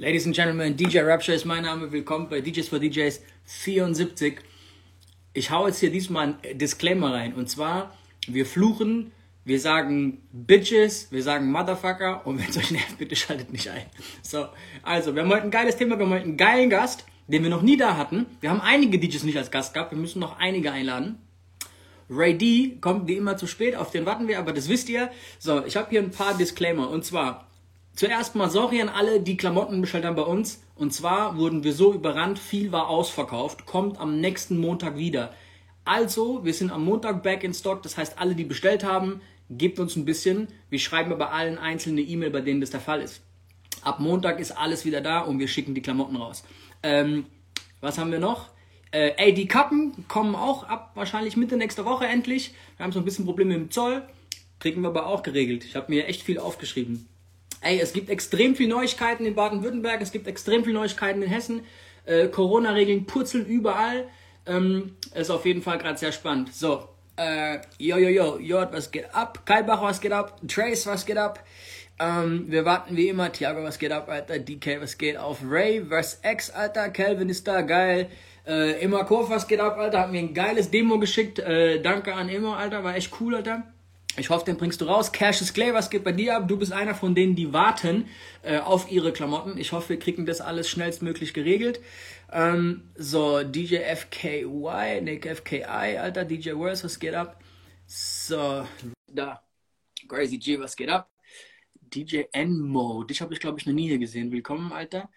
Ladies and Gentlemen, DJ Rapture ist mein Name. Willkommen bei DJs for DJs 74. Ich hau jetzt hier diesmal ein Disclaimer rein. Und zwar, wir fluchen, wir sagen Bitches, wir sagen Motherfucker und wenn es euch nervt, bitte schaltet nicht ein. So, also, wir haben heute ein geiles Thema, wir haben heute einen geilen Gast, den wir noch nie da hatten. Wir haben einige DJs nicht als Gast gehabt, wir müssen noch einige einladen. Ray D kommt wie immer zu spät, auf den warten wir, aber das wisst ihr. So, ich habe hier ein paar Disclaimer und zwar Zuerst mal sorry an alle, die Klamotten bestellt haben bei uns. Und zwar wurden wir so überrannt, viel war ausverkauft, kommt am nächsten Montag wieder. Also, wir sind am Montag back in Stock, das heißt, alle, die bestellt haben, gebt uns ein bisschen. Wir schreiben aber allen einzelne E-Mail, bei denen das der Fall ist. Ab Montag ist alles wieder da und wir schicken die Klamotten raus. Ähm, was haben wir noch? Äh, ey, die Kappen kommen auch ab wahrscheinlich Mitte nächster Woche endlich. Wir haben so ein bisschen Probleme mit dem Zoll. Kriegen wir aber auch geregelt. Ich habe mir echt viel aufgeschrieben. Ey, es gibt extrem viele Neuigkeiten in Baden-Württemberg, es gibt extrem viele Neuigkeiten in Hessen. Äh, Corona-Regeln purzeln überall. Ähm, ist auf jeden Fall gerade sehr spannend. So, äh, yo, yo, yo, J, was geht ab? Kai was geht ab? Trace, was geht ab? Ähm, wir warten wie immer. Thiago, was geht ab, Alter? DK, was geht auf? Ray vs. X, Alter. Calvin ist da, geil. Äh, Immer Kurf, was geht ab, Alter? Hat mir ein geiles Demo geschickt. Äh, danke an Immer, Alter. War echt cool, Alter. Ich hoffe, den bringst du raus. Cassius Clay, was geht bei dir ab? Du bist einer von denen, die warten äh, auf ihre Klamotten. Ich hoffe, wir kriegen das alles schnellstmöglich geregelt. Ähm, so, DJ FKY, Nick FKI, Alter, DJ Worse, was geht ab? So, da. Crazy G, was geht ab? DJ Enmo, dich habe ich, glaube ich, noch nie hier gesehen. Willkommen, Alter.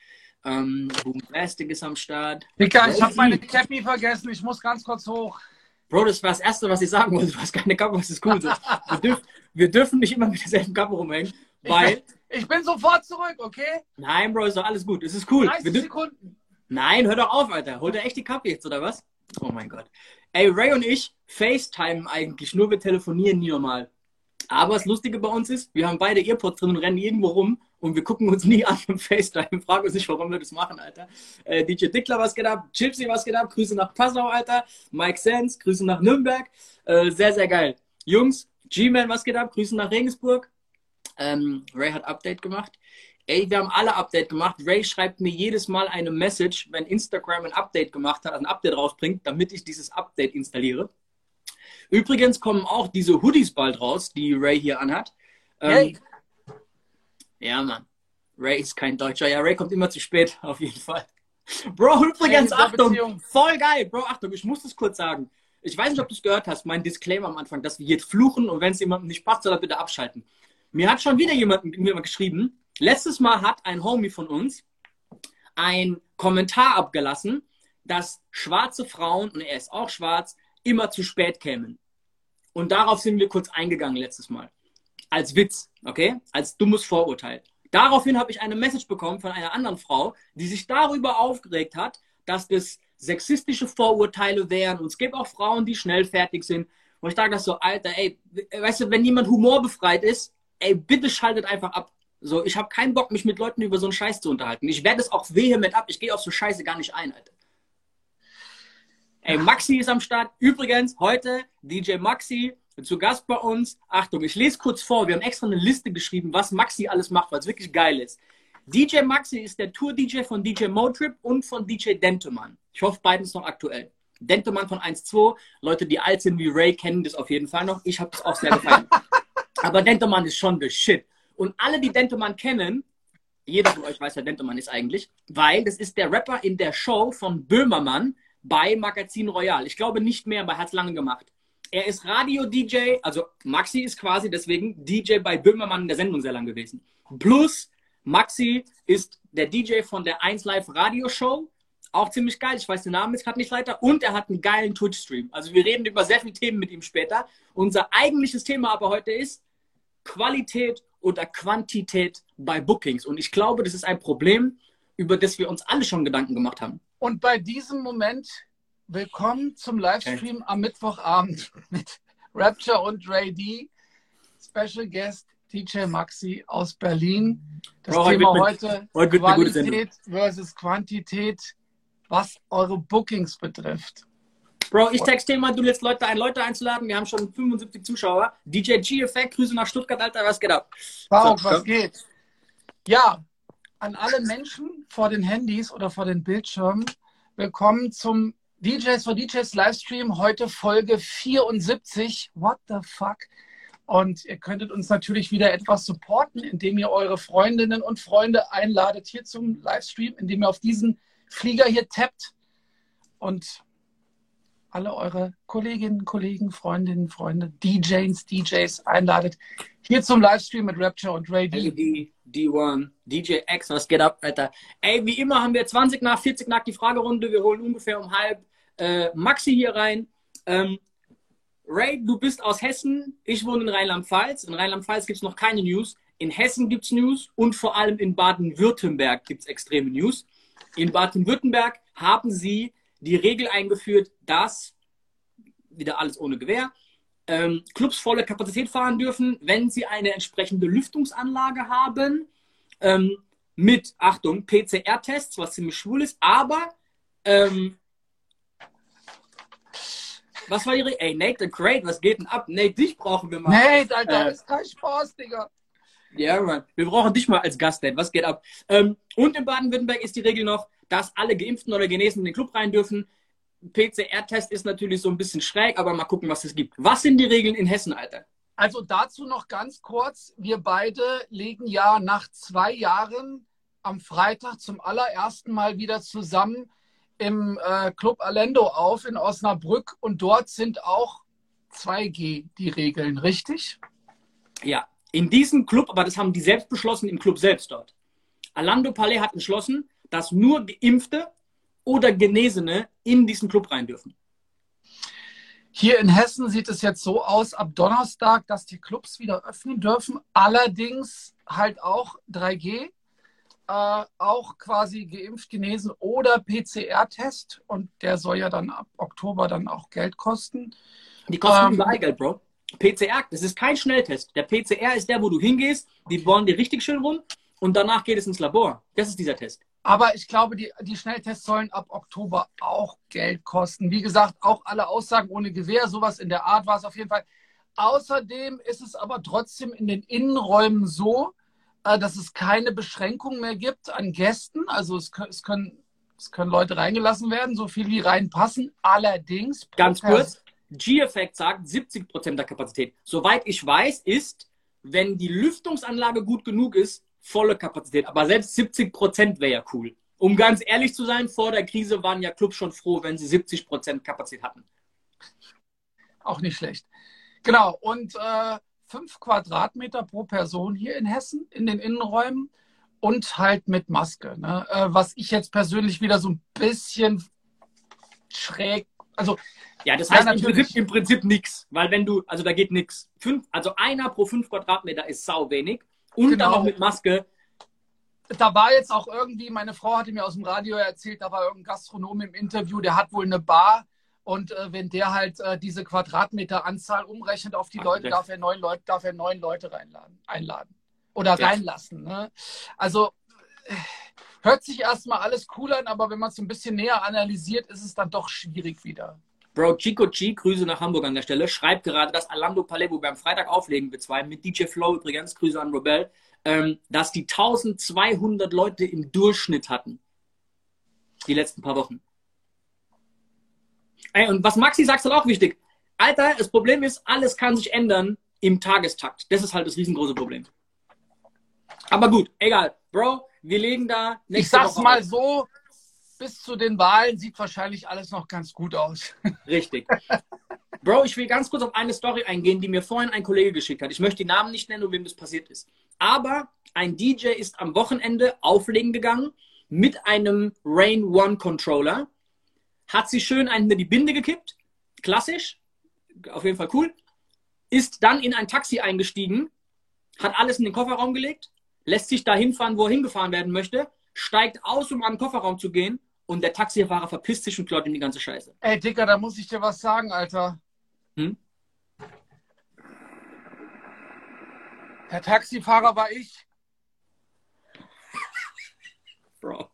Ähm, Boombastic ist am Start. Dicker, ich habe meine Cappy vergessen. Ich muss ganz kurz hoch. Bro, das war das Erste, was ich sagen wollte. Du hast keine Kappe, was ist cool. Wir, dürf, wir dürfen nicht immer mit derselben Kappe rumhängen, weil... Ich bin, ich bin sofort zurück, okay? Nein, Bro, ist doch alles gut. Es ist cool. 30 Sekunden. Nein, hör doch auf, Alter. Holt er echt die Kappe jetzt, oder was? Oh mein Gott. Ey, Ray und ich FaceTime eigentlich, nur wir telefonieren nie normal. Aber das Lustige bei uns ist, wir haben beide Earpods drin und rennen irgendwo rum und wir gucken uns nie an im FaceTime. Fragen uns nicht, warum wir das machen, Alter. Äh, DJ Dickler, was geht ab? Chipsy, was geht ab? Grüße nach Passau, Alter. Mike Sands, Grüße nach Nürnberg. Äh, sehr, sehr geil. Jungs, G-Man, was geht ab? Grüße nach Regensburg. Ähm, Ray hat Update gemacht. Ey, wir haben alle Update gemacht. Ray schreibt mir jedes Mal eine Message, wenn Instagram ein Update gemacht hat, ein Update rausbringt, damit ich dieses Update installiere. Übrigens kommen auch diese Hoodies bald raus, die Ray hier anhat. Ähm, Hey. Ja, Mann. Ray ist kein Deutscher. Ja, Ray kommt immer zu spät, auf jeden Fall. Bro, übrigens, Hey, Achtung, Beziehung. voll geil. Bro, Achtung, ich muss das kurz sagen. Ich weiß nicht, ob du es gehört hast, mein Disclaimer am Anfang, dass wir jetzt fluchen und wenn es jemandem nicht passt, soll er bitte abschalten. Mir hat schon wieder jemand mir mal geschrieben, letztes Mal hat ein Homie von uns ein Kommentar abgelassen, dass schwarze Frauen, und er ist auch schwarz, immer zu spät kämen. Und darauf sind wir kurz eingegangen letztes Mal. Als Witz, okay? Als dummes Vorurteil. Daraufhin habe ich eine Message bekommen von einer anderen Frau, die sich darüber aufgeregt hat, dass das sexistische Vorurteile wären. Und es gibt auch Frauen, die schnell fertig sind. Wo ich dachte so, Alter, ey, weißt du, wenn jemand humorbefreit ist, ey, bitte schaltet einfach ab. So, ich habe keinen Bock, mich mit Leuten über so einen Scheiß zu unterhalten. Ich werde es auch vehement ab. Ich gehe auf so Scheiße gar nicht ein, Alter. Ey, Maxi ist am Start. Übrigens, heute DJ Maxi zu Gast bei uns. Achtung, ich lese kurz vor. Wir haben extra eine Liste geschrieben, was Maxi alles macht, weil es wirklich geil ist. DJ Maxi ist der Tour-DJ von DJ Motrip und von DJ Dentemann. Ich hoffe, beiden ist noch aktuell. Dentemann von 1.2. Leute, die alt sind wie Ray, kennen das auf jeden Fall noch. Ich habe das auch sehr gefallen. Aber Dentemann ist schon the shit. Und alle, die Dentemann kennen, jeder von euch weiß, wer Dentemann ist eigentlich, weil das ist der Rapper in der Show von Böhmermann bei Magazin Royal. Ich glaube nicht mehr, aber er hat es lange gemacht. Er ist Radio-DJ, also Maxi ist quasi deswegen DJ bei Böhmermann in der Sendung sehr lang gewesen. Plus Maxi ist der DJ von der 1 Live Radio Show. Auch ziemlich geil. Ich weiß den Namen jetzt gerade nicht leider. Und er hat einen geilen Twitch-Stream. Also wir reden über sehr viele Themen mit ihm später. Unser eigentliches Thema aber heute ist Qualität oder Quantität bei Bookings. Und ich glaube, das ist ein Problem, über das wir uns alle schon Gedanken gemacht haben. Und bei diesem Moment willkommen zum Livestream am Mittwochabend mit Rapture und Ray D. Special Guest DJ Maxi aus Berlin. Das Bro, Thema heute, heute. Qualität versus Quantität, was eure Bookings betrifft. Bro, ich texte mal, du lädst Leute ein, Leute einzuladen. Wir haben schon 75 Zuschauer. DJ G-Effekt, Grüße nach Stuttgart, Alter, was geht ab? Wow, So, was so. geht? Ja, an alle Menschen vor den Handys oder vor den Bildschirmen. Willkommen zum DJs for DJs Livestream. Heute Folge 74. What the fuck? Und ihr könntet uns natürlich wieder etwas supporten, indem ihr eure Freundinnen und Freunde einladet hier zum Livestream, indem ihr auf diesen Flieger hier tappt und alle eure Kolleginnen, Kollegen, Freundinnen, Freunde, DJs, DJs einladet hier zum Livestream mit Rapture und Ray D. D1, DJ X, was geht ab, Alter? Ey, wie immer haben wir 20 nach, 40 nach die Fragerunde. Wir holen ungefähr um halb äh, Maxi hier rein. Ähm, Ray, du bist aus Hessen. Ich wohne in Rheinland-Pfalz. In Rheinland-Pfalz gibt es noch keine News. In Hessen gibt es News und vor allem in Baden-Württemberg gibt es extreme News. In Baden-Württemberg haben sie die Regel eingeführt, dass, wieder alles ohne Gewehr, ähm, Clubs volle Kapazität fahren dürfen, wenn sie eine entsprechende Lüftungsanlage haben. Ähm, mit, Achtung, PCR-Tests, was ziemlich schwul ist, aber ähm, was war ihre. Ey, Nate the Great, was geht denn ab? Nate, dich brauchen wir mal. Nate, Alter, äh, ist kein Spaß, Digga. Ja, Mann. Wir brauchen dich mal als Gast, Nate. Was geht ab? Ähm, und in Baden-Württemberg ist die Regel noch, dass alle Geimpften oder Genesen in den Club rein dürfen. PCR-Test ist natürlich so ein bisschen schräg, aber mal gucken, was es gibt. Was sind die Regeln in Hessen, Alter? Also dazu noch ganz kurz. Wir beide legen ja nach zwei Jahren am Freitag zum allerersten Mal wieder zusammen im äh, Club Alendo auf in Osnabrück und dort sind auch 2G die Regeln, richtig? Ja, in diesem Club, aber das haben die selbst beschlossen im Club selbst dort. Alando Palais hat entschlossen, dass nur Geimpfte oder Genesene in diesen Club rein dürfen. Hier in Hessen sieht es jetzt so aus, ab Donnerstag, dass die Clubs wieder öffnen dürfen. Allerdings halt auch 3G, äh, auch quasi geimpft, genesen oder PCR-Test. Und der soll ja dann ab Oktober dann auch Geld kosten. Die kosten ähm, überall Geld, Bro. PCR, das ist kein Schnelltest. Der PCR ist der, wo du hingehst, die bohren dir richtig schön rum und danach geht es ins Labor. Das ist dieser Test. Aber ich glaube, die, die Schnelltests sollen ab Oktober auch Geld kosten. Wie gesagt, auch alle Aussagen ohne Gewehr, sowas in der Art war es auf jeden Fall. Außerdem ist es aber trotzdem in den Innenräumen so, dass es keine Beschränkung mehr gibt an Gästen. Also es, es, können, es können Leute reingelassen werden, so viel wie reinpassen. Allerdings. Ganz kurz, G-Effect sagt 70 Prozent der Kapazität. Soweit ich weiß, ist, wenn die Lüftungsanlage gut genug ist, volle Kapazität. Aber selbst 70 Prozent wäre ja cool. Um ganz ehrlich zu sein, vor der Krise waren ja Clubs schon froh, wenn sie 70 Prozent Kapazität hatten. Auch nicht schlecht. Genau. Und äh, fünf Quadratmeter pro Person hier in Hessen in den Innenräumen und halt mit Maske. Ne? Äh, was ich jetzt persönlich wieder so ein bisschen schräg, also ja, das heißt ja, im Prinzip, im Prinzip nichts, weil wenn du, also da geht nichts. Also einer pro fünf Quadratmeter ist sau wenig und genau. dann noch mit Maske. Da war jetzt auch irgendwie, meine Frau hatte mir aus dem Radio erzählt, da war irgendein Gastronom im Interview, der hat wohl eine Bar und äh, wenn der halt äh, diese Quadratmeteranzahl umrechnet auf die Ach, Leute, darf er neun Leute, darf er neun Leute reinladen, einladen oder ja. reinlassen. Ne? Also äh, hört sich erstmal alles cool an, aber wenn man es ein bisschen näher analysiert, ist es dann doch schwierig wieder. Bro, Chico G, Grüße nach Hamburg an der Stelle, schreibt gerade, dass Alando wir am Freitag auflegen, wir zwei, mit DJ Flow übrigens, Grüße an Robel, ähm, dass die 1200 Leute im Durchschnitt hatten. Die letzten paar Wochen. Ey, und was Maxi sagt, ist halt auch wichtig. Alter, das Problem ist, alles kann sich ändern im Tagestakt. Das ist halt das riesengroße Problem. Aber gut, egal. Bro, wir legen da. Ich sag's Woche mal auf. so, bis zu den Wahlen sieht wahrscheinlich alles noch ganz gut aus. Richtig. Bro, ich will ganz kurz auf eine Story eingehen, die mir vorhin ein Kollege geschickt hat. Ich möchte die Namen nicht nennen, wem das passiert ist. Aber ein DJ ist am Wochenende auflegen gegangen mit einem Rain One Controller, hat sich schön hinter die Binde gekippt, klassisch, auf jeden Fall cool, ist dann in ein Taxi eingestiegen, hat alles in den Kofferraum gelegt, lässt sich da hinfahren, wo er hingefahren werden möchte, steigt aus, um an den Kofferraum zu gehen und der Taxifahrer verpisst sich und klaut ihm die ganze Scheiße. Ey, Dicker, da muss ich dir was sagen, Alter. Hm? Der Taxifahrer war ich. Bro.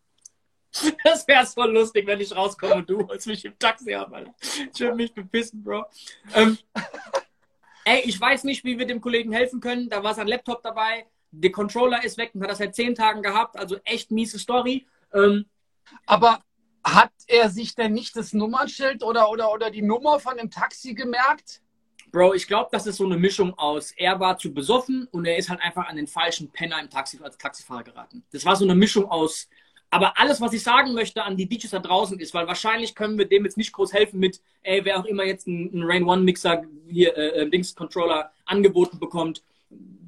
Das wäre so lustig, wenn ich rauskomme und du holst mich im Taxi ab, Alter. Ich würde mich bepissen, Bro. Ähm, ey, ich weiß nicht, wie wir dem Kollegen helfen können. Da war sein Laptop dabei. der Controller ist weg und hat das seit zehn Tagen gehabt, also echt miese Story. Ähm, Aber hat er sich denn nicht das Nummernschild oder, oder, oder die Nummer von dem Taxi gemerkt? Bro, ich glaube, das ist so eine Mischung aus, er war zu besoffen und er ist halt einfach an den falschen Penner im Taxi als Taxifahrer geraten. Das war so eine Mischung aus. Aber alles, was ich sagen möchte an die DJs da draußen ist, weil wahrscheinlich können wir dem jetzt nicht groß helfen mit, ey, wer auch immer jetzt einen, Rain One Mixer hier, äh, äh, Dings Controller angeboten bekommt,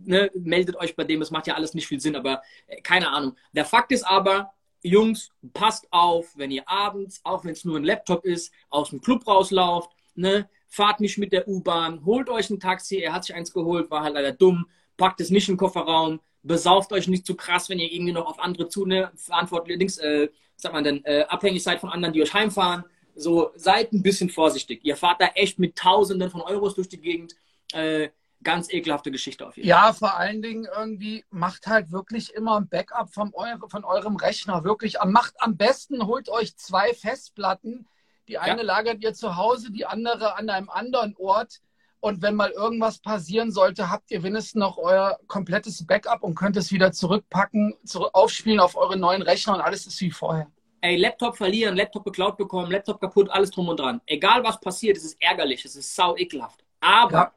ne, meldet euch bei dem, es macht ja alles nicht viel Sinn, aber äh, keine Ahnung. Der Fakt ist aber, Jungs, passt auf, wenn ihr abends, auch wenn es nur ein Laptop ist, aus dem Club rauslauft, ne, fahrt nicht mit der U-Bahn, holt euch ein Taxi, er hat sich eins geholt, war halt leider dumm, packt es nicht den Kofferraum, besauft euch nicht zu krass, wenn ihr irgendwie noch auf andere zu, ne, verantwortlich, äh, sagt man denn, äh, abhängig seid von anderen, die euch heimfahren. So, seid ein bisschen vorsichtig. Ihr fahrt da echt mit Tausenden von Euros durch die Gegend. Äh, ganz ekelhafte Geschichte auf jeden Fall. Ja, vor allen Dingen irgendwie macht halt wirklich immer ein Backup von, eure, von eurem Rechner. Wirklich, macht am besten, holt euch zwei Festplatten. Die eine ja. lagert ihr zu Hause, die andere an einem anderen Ort. Und wenn mal irgendwas passieren sollte, habt ihr wenigstens noch euer komplettes Backup und könnt es wieder zurückpacken, zurück aufspielen auf eure neuen Rechner und alles ist wie vorher. Ey, Laptop verlieren, Laptop beklaut bekommen, Laptop kaputt, alles drum und dran. Egal was passiert, es ist ärgerlich, es ist sau ekelhaft. Aber ja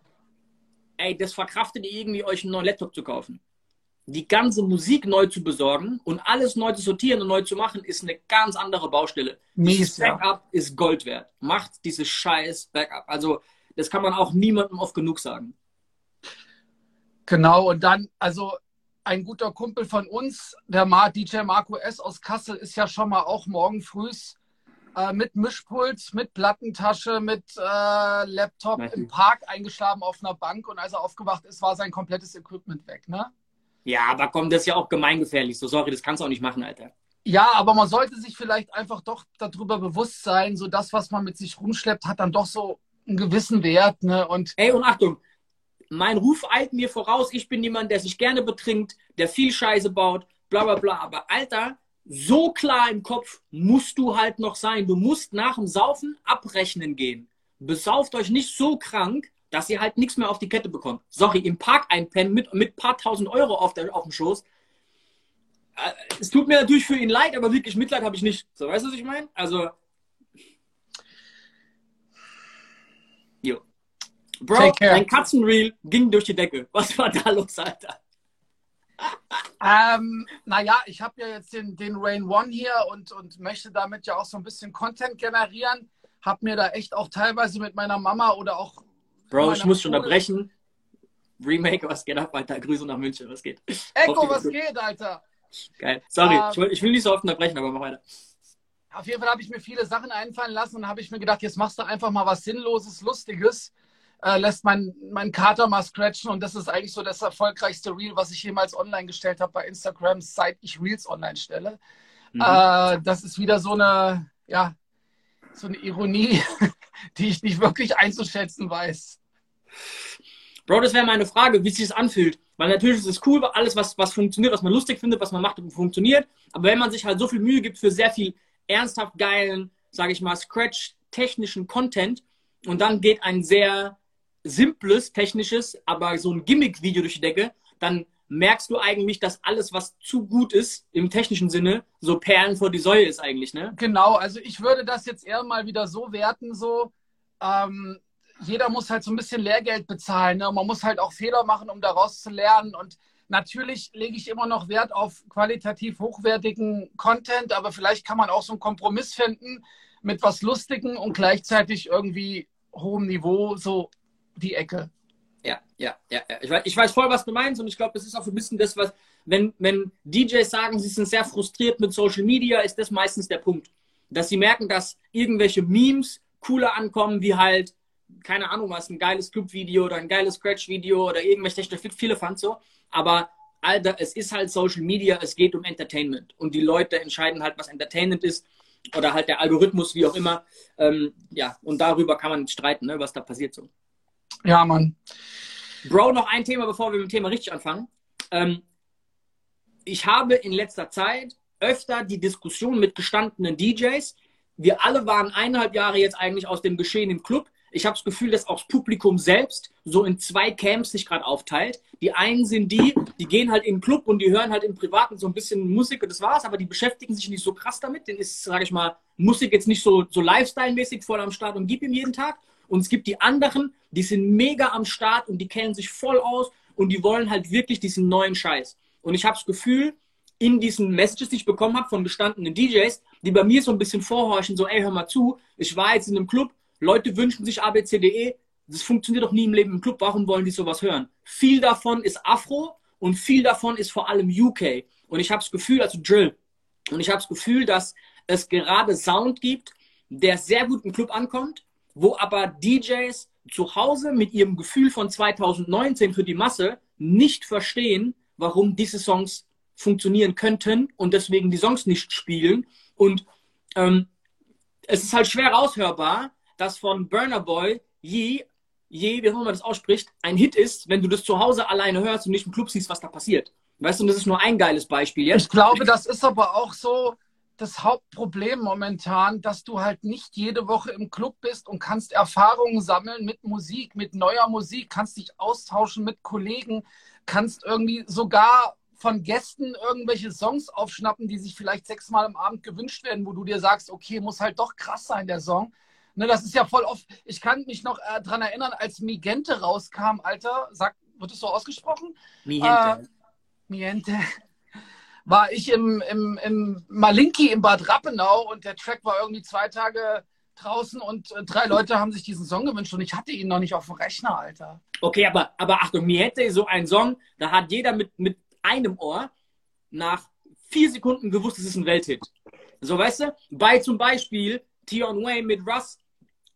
ey, das verkraftet ihr irgendwie, euch einen neuen Laptop zu kaufen. Die ganze Musik neu zu besorgen und alles neu zu sortieren und neu zu machen, ist eine ganz andere Baustelle. Mies, dieses Backup ja. ist Gold wert. Macht dieses scheiß Backup. Also, das kann man auch niemandem oft genug sagen. Genau, und dann, also ein guter Kumpel von uns, der DJ Marco S. aus Kassel, ist ja schon mal auch morgen früh äh, mit Mischpult, mit Plattentasche, mit äh, Laptop Merci. im Park eingeschlafen auf einer Bank und als er aufgewacht ist, war sein komplettes Equipment weg, ne? Ja, aber komm, das ist ja auch gemeingefährlich. So, sorry, das kannst du auch nicht machen, Alter. Ja, aber man sollte sich vielleicht einfach doch darüber bewusst sein, so das, was man mit sich rumschleppt, hat dann doch so einen gewissen Wert, ne? Und Ey, und Achtung, mein Ruf eilt mir voraus, ich bin jemand, der sich gerne betrinkt, der viel Scheiße baut, bla bla bla. Aber Alter, so klar im Kopf musst du halt noch sein. Du musst nach dem Saufen abrechnen gehen. Besauft euch nicht so krank, dass ihr halt nichts mehr auf die Kette bekommt. Sorry, im Park einpennen mit, mit paar tausend Euro auf, der, auf dem Schoß. Äh, es tut mir natürlich für ihn leid, aber wirklich Mitleid habe ich nicht. So, weißt du, was ich meine? Also. Bro, dein Katzenreel ging durch die Decke. Was war da los, Alter? Ähm, naja, ich habe ja jetzt den, den Rain One hier und, und möchte damit ja auch so ein bisschen Content generieren. Hab mir da echt auch teilweise mit meiner Mama oder auch. Bro, ich muss schon unterbrechen. Remake, was geht ab, Alter? Grüße nach München, was geht? Echo, was geht, Alter? Geil. Sorry, ähm, ich, will, ich will nicht so oft unterbrechen, aber mach weiter. Auf jeden Fall habe ich mir viele Sachen einfallen lassen und habe ich mir gedacht, jetzt machst du einfach mal was Sinnloses, Lustiges äh, lässt mein, mein Kater mal scratchen und das ist eigentlich so das erfolgreichste Reel, was ich jemals online gestellt habe bei Instagram, seit ich Reels online stelle. Mhm. Äh, das ist wieder so eine, ja, so eine Ironie, die ich nicht wirklich einzuschätzen weiß. Bro, das wäre meine Frage, wie sich das anfühlt. Weil natürlich ist es cool, alles, was, was funktioniert, was man lustig findet, was man macht, funktioniert. Aber wenn man sich halt so viel Mühe gibt für sehr viel ernsthaft geilen, sage ich mal, Scratch-technischen Content und dann geht ein sehr simples, technisches, aber so ein Gimmick-Video durch die Decke, dann merkst du eigentlich, dass alles, was zu gut ist, im technischen Sinne, so Perlen vor die Säule ist eigentlich, ne? Genau, also ich würde das jetzt eher mal wieder so werten, so, ähm, jeder muss halt so ein bisschen Lehrgeld bezahlen, ne? Man muss halt auch Fehler machen, um daraus zu lernen und Natürlich lege ich immer noch Wert auf qualitativ hochwertigen Content, aber vielleicht kann man auch so einen Kompromiss finden mit was Lustigem und gleichzeitig irgendwie hohem Niveau, so die Ecke. Ja, ja, ja. Ich weiß, ich weiß voll, was du meinst und ich glaube, das ist auch ein bisschen das, was, wenn, wenn DJs sagen, sie sind sehr frustriert mit Social Media, ist das meistens der Punkt. Dass sie merken, dass irgendwelche Memes cooler ankommen, wie halt, keine Ahnung was, ein geiles Club-Video oder ein geiles Scratch-Video oder irgendwelche technische viele fand so. Aber Alter, es ist halt Social Media, es geht um Entertainment. Und die Leute entscheiden halt, was Entertainment ist oder halt der Algorithmus, wie auch immer. Ähm, ja, und darüber kann man streiten, ne, was da passiert so. Ja, Mann. Bro, noch ein Thema, bevor wir mit dem Thema richtig anfangen. Ähm, ich habe in letzter Zeit öfter die Diskussion mit gestandenen DJs. Wir alle waren eineinhalb Jahre jetzt eigentlich aus dem Geschehen im Club. Ich habe das Gefühl, dass auch das Publikum selbst so in zwei Camps sich gerade aufteilt. Die einen sind die, die gehen halt in den Club und die hören halt im Privaten so ein bisschen Musik und das war's, aber die beschäftigen sich nicht so krass damit. Denn ist, sage ich mal, Musik jetzt nicht so, so Lifestyle-mäßig voll am Start und gib ihm jeden Tag. Und es gibt die anderen, die sind mega am Start und die kennen sich voll aus und die wollen halt wirklich diesen neuen Scheiß. Und ich habe das Gefühl, in diesen Messages, die ich bekommen habe von gestandenen DJs, die bei mir so ein bisschen vorhorchen, so, ey, hör mal zu, ich war jetzt in einem Club, Leute wünschen sich ABCDE, das funktioniert doch nie im Leben im Club, warum wollen die sowas hören? Viel davon ist Afro und viel davon ist vor allem UK. Und ich habe das Gefühl, also Drill, und ich habe das Gefühl, dass es gerade Sound gibt, der sehr gut im Club ankommt, wo aber DJs zu Hause mit ihrem Gefühl von 2019 für die Masse nicht verstehen, warum diese Songs funktionieren könnten und deswegen die Songs nicht spielen. Und ähm, es ist halt schwer raushörbar, dass von Burner Boy je, je, wie auch immer man das ausspricht, ein Hit ist, wenn du das zu Hause alleine hörst und nicht im Club siehst, was da passiert. Weißt du, das ist nur ein geiles Beispiel jetzt. Ich glaube, das ist aber auch so das Hauptproblem momentan, dass du halt nicht jede Woche im Club bist und kannst Erfahrungen sammeln mit Musik, mit neuer Musik, kannst dich austauschen mit Kollegen, kannst irgendwie sogar von Gästen irgendwelche Songs aufschnappen, die sich vielleicht sechsmal am Abend gewünscht werden, wo du dir sagst, okay, muss halt doch krass sein, der Song. Ne, das ist ja voll oft. Ich kann mich noch äh, daran erinnern, als Migente rauskam, Alter, sag, wird es so ausgesprochen? Migente. Äh, Migente. War ich im, im, im Malinki im Bad Rappenau und der Track war irgendwie zwei Tage draußen und äh, drei Leute haben sich diesen Song gewünscht und ich hatte ihn noch nicht auf dem Rechner, Alter. Okay, aber, aber Achtung, mir hätte so ein Song, da hat jeder mit, mit einem Ohr nach vier Sekunden gewusst, es ist ein Welthit. So, weißt du? Bei zum Beispiel Tion Wayne mit Russ,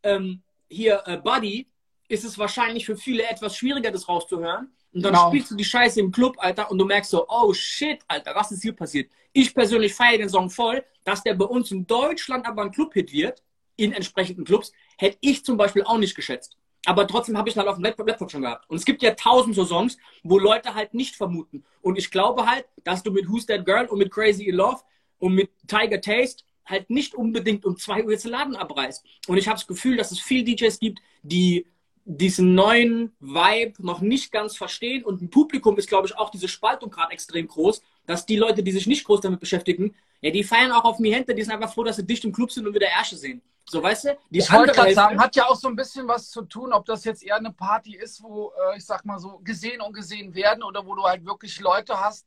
ähm, hier äh, Buddy, ist es wahrscheinlich für viele etwas schwieriger, das rauszuhören. Und dann genau. spielst du die Scheiße im Club, Alter, und du merkst so, oh shit, Alter, was ist hier passiert? Ich persönlich feiere den Song voll, dass der bei uns in Deutschland aber ein Club-Hit wird, in entsprechenden Clubs, hätte ich zum Beispiel auch nicht geschätzt aber trotzdem habe ich ihn halt auf dem Laptop schon gehabt. Und es gibt ja tausend so Songs, wo Leute halt nicht vermuten. Und ich glaube halt, dass du mit Who's That Girl und mit Crazy in Love und mit Tiger Taste halt nicht unbedingt um zwei Uhr jetzt den Laden abreißt. Und ich habe das Gefühl, dass es viele DJs gibt, die diesen neuen Vibe noch nicht ganz verstehen. Und im Publikum ist, glaube ich, auch diese Spaltung gerade extrem groß, dass die Leute, die sich nicht groß damit beschäftigen, ja, die feiern auch auf Mihente, die sind einfach froh, dass sie dicht im Club sind und wieder Ärsche sehen. So, weißt du? Die ich wollte gerade sagen, hat ja auch so ein bisschen was zu tun, ob das jetzt eher eine Party ist, wo, äh, ich sag mal so, gesehen und gesehen werden oder wo du halt wirklich Leute hast,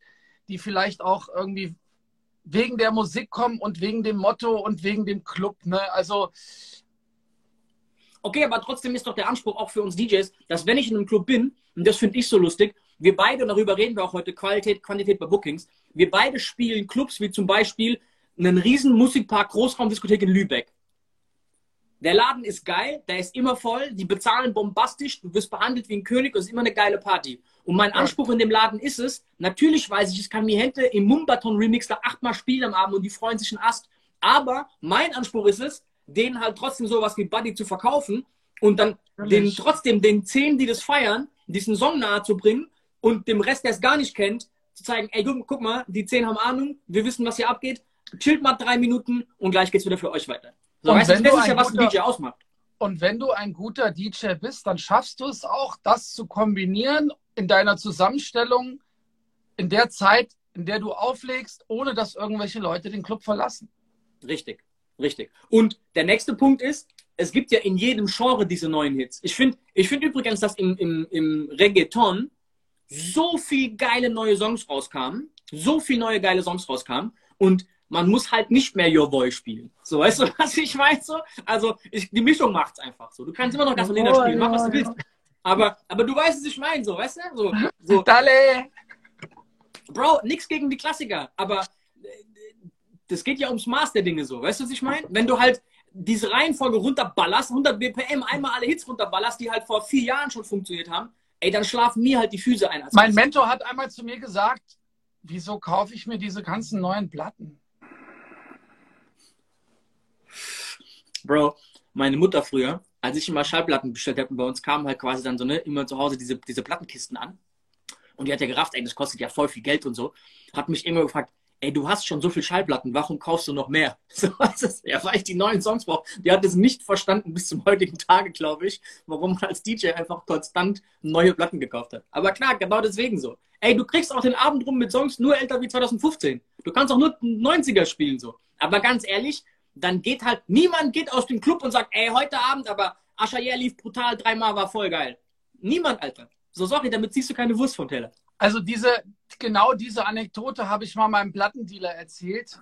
die vielleicht auch irgendwie wegen der Musik kommen und wegen dem Motto und wegen dem Club. Ne? Also. Okay, aber trotzdem ist doch der Anspruch auch für uns DJs, dass wenn ich in einem Club bin, und das finde ich so lustig, wir beide, und darüber reden wir auch heute, Qualität, Quantität bei Bookings, wir beide spielen Clubs wie zum Beispiel einen riesen Musikpark Großraumdiskothek in Lübeck. Der Laden ist geil, der ist immer voll, die bezahlen bombastisch, du wirst behandelt wie ein König und es ist immer eine geile Party. Und mein Anspruch in dem Laden ist es, natürlich weiß ich, es kann mir Hände im Mumbaton Remix da achtmal spielen am Abend und die freuen sich einen Ast. Aber mein Anspruch ist es, denen halt trotzdem sowas wie Buddy zu verkaufen und dann den, trotzdem den zehn, die das feiern, diesen Song nahe zu bringen und dem Rest, der es gar nicht kennt, zu zeigen, ey, guck, guck mal, die zehn haben Ahnung, wir wissen, was hier abgeht, chillt mal drei Minuten und gleich geht's wieder für euch weiter. So, weißt du, das ist ja, was guter, ein DJ ausmacht. Und wenn du ein guter DJ bist, dann schaffst du es auch, das zu kombinieren in deiner Zusammenstellung in der Zeit, in der du auflegst, ohne dass irgendwelche Leute den Club verlassen. Richtig, richtig. Und der nächste Punkt ist, es gibt ja in jedem Genre diese neuen Hits. Ich finde ich find übrigens, dass im, im, im Reggaeton so viel geile neue Songs rauskamen, so viel neue geile Songs rauskamen und man muss halt nicht mehr Your Boy spielen. So, weißt du, was ich weiß? So? Also, ich, die Mischung macht's einfach so. Du kannst immer noch Gasolina oh, spielen, mach, was du willst. Aber, aber du weißt, was ich meine, so, weißt du? So, so. Dale! Bro, nix gegen die Klassiker, aber das geht ja ums Maß der Dinge so. Weißt du, was ich meine? Wenn du halt diese Reihenfolge runterballerst, 100 BPM, einmal alle Hits runterballerst, die halt vor vier Jahren schon funktioniert haben, ey, dann schlafen mir halt die Füße ein. mein Mentor hat einmal zu mir gesagt, wieso kaufe ich mir diese ganzen neuen Platten? Bro, meine Mutter früher, als ich immer Schallplatten bestellt habe, bei uns kamen halt quasi dann so, ne, immer zu Hause diese, diese Plattenkisten an. Und die hat ja gerafft, ey, das kostet ja voll viel Geld und so. Hat mich immer gefragt, ey, du hast schon so viel Schallplatten, warum kaufst du noch mehr? So was ist, ja, weil ich die neuen Songs brauche. Die hat es nicht verstanden bis zum heutigen Tage, glaube ich, warum man als DJ einfach konstant neue Platten gekauft hat. Aber klar, genau deswegen so. Ey, du kriegst auch den Abend rum mit Songs nur älter wie 2015. Du kannst auch nur 90er spielen so. Aber ganz ehrlich, dann geht halt, niemand geht aus dem Club und sagt, ey, heute Abend, aber Aschayer lief brutal, dreimal war voll geil. Niemand, Alter. So, sorry, damit ziehst du keine Wurst vom Teller. Also diese, genau diese Anekdote habe ich mal meinem Plattendealer erzählt,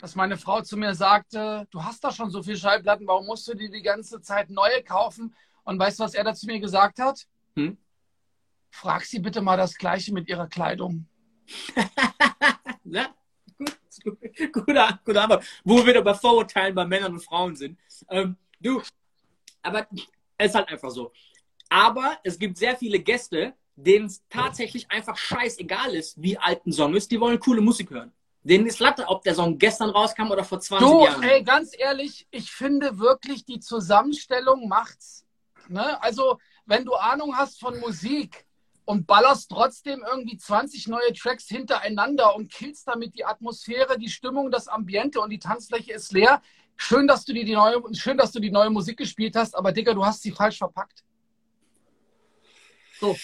dass meine Frau zu mir sagte, du hast doch schon so viele Schallplatten, warum musst du dir die ganze Zeit neue kaufen? Und weißt du, was er dazu mir gesagt hat? Hm? Frag sie bitte mal das Gleiche mit ihrer Kleidung. ja, gut, gute, gute Antwort. Wo wir bei Vorurteilen bei Männern und Frauen sind. Ähm, du, aber es ist halt einfach so. Aber es gibt sehr viele Gäste, denen tatsächlich einfach scheißegal ist, wie alt ein Song ist. Die wollen coole Musik hören. Denen ist Latte, ob der Song gestern rauskam oder vor 20 du, Jahren. Ey, ganz ehrlich, ich finde wirklich, die Zusammenstellung macht's. Ne? Also, wenn du Ahnung hast von Musik und ballerst trotzdem irgendwie 20 neue Tracks hintereinander und killst damit die Atmosphäre, die Stimmung, das Ambiente und die Tanzfläche ist leer. Schön, dass du dir die neue, schön, dass du die neue Musik gespielt hast, aber Digga, du hast sie falsch verpackt. So.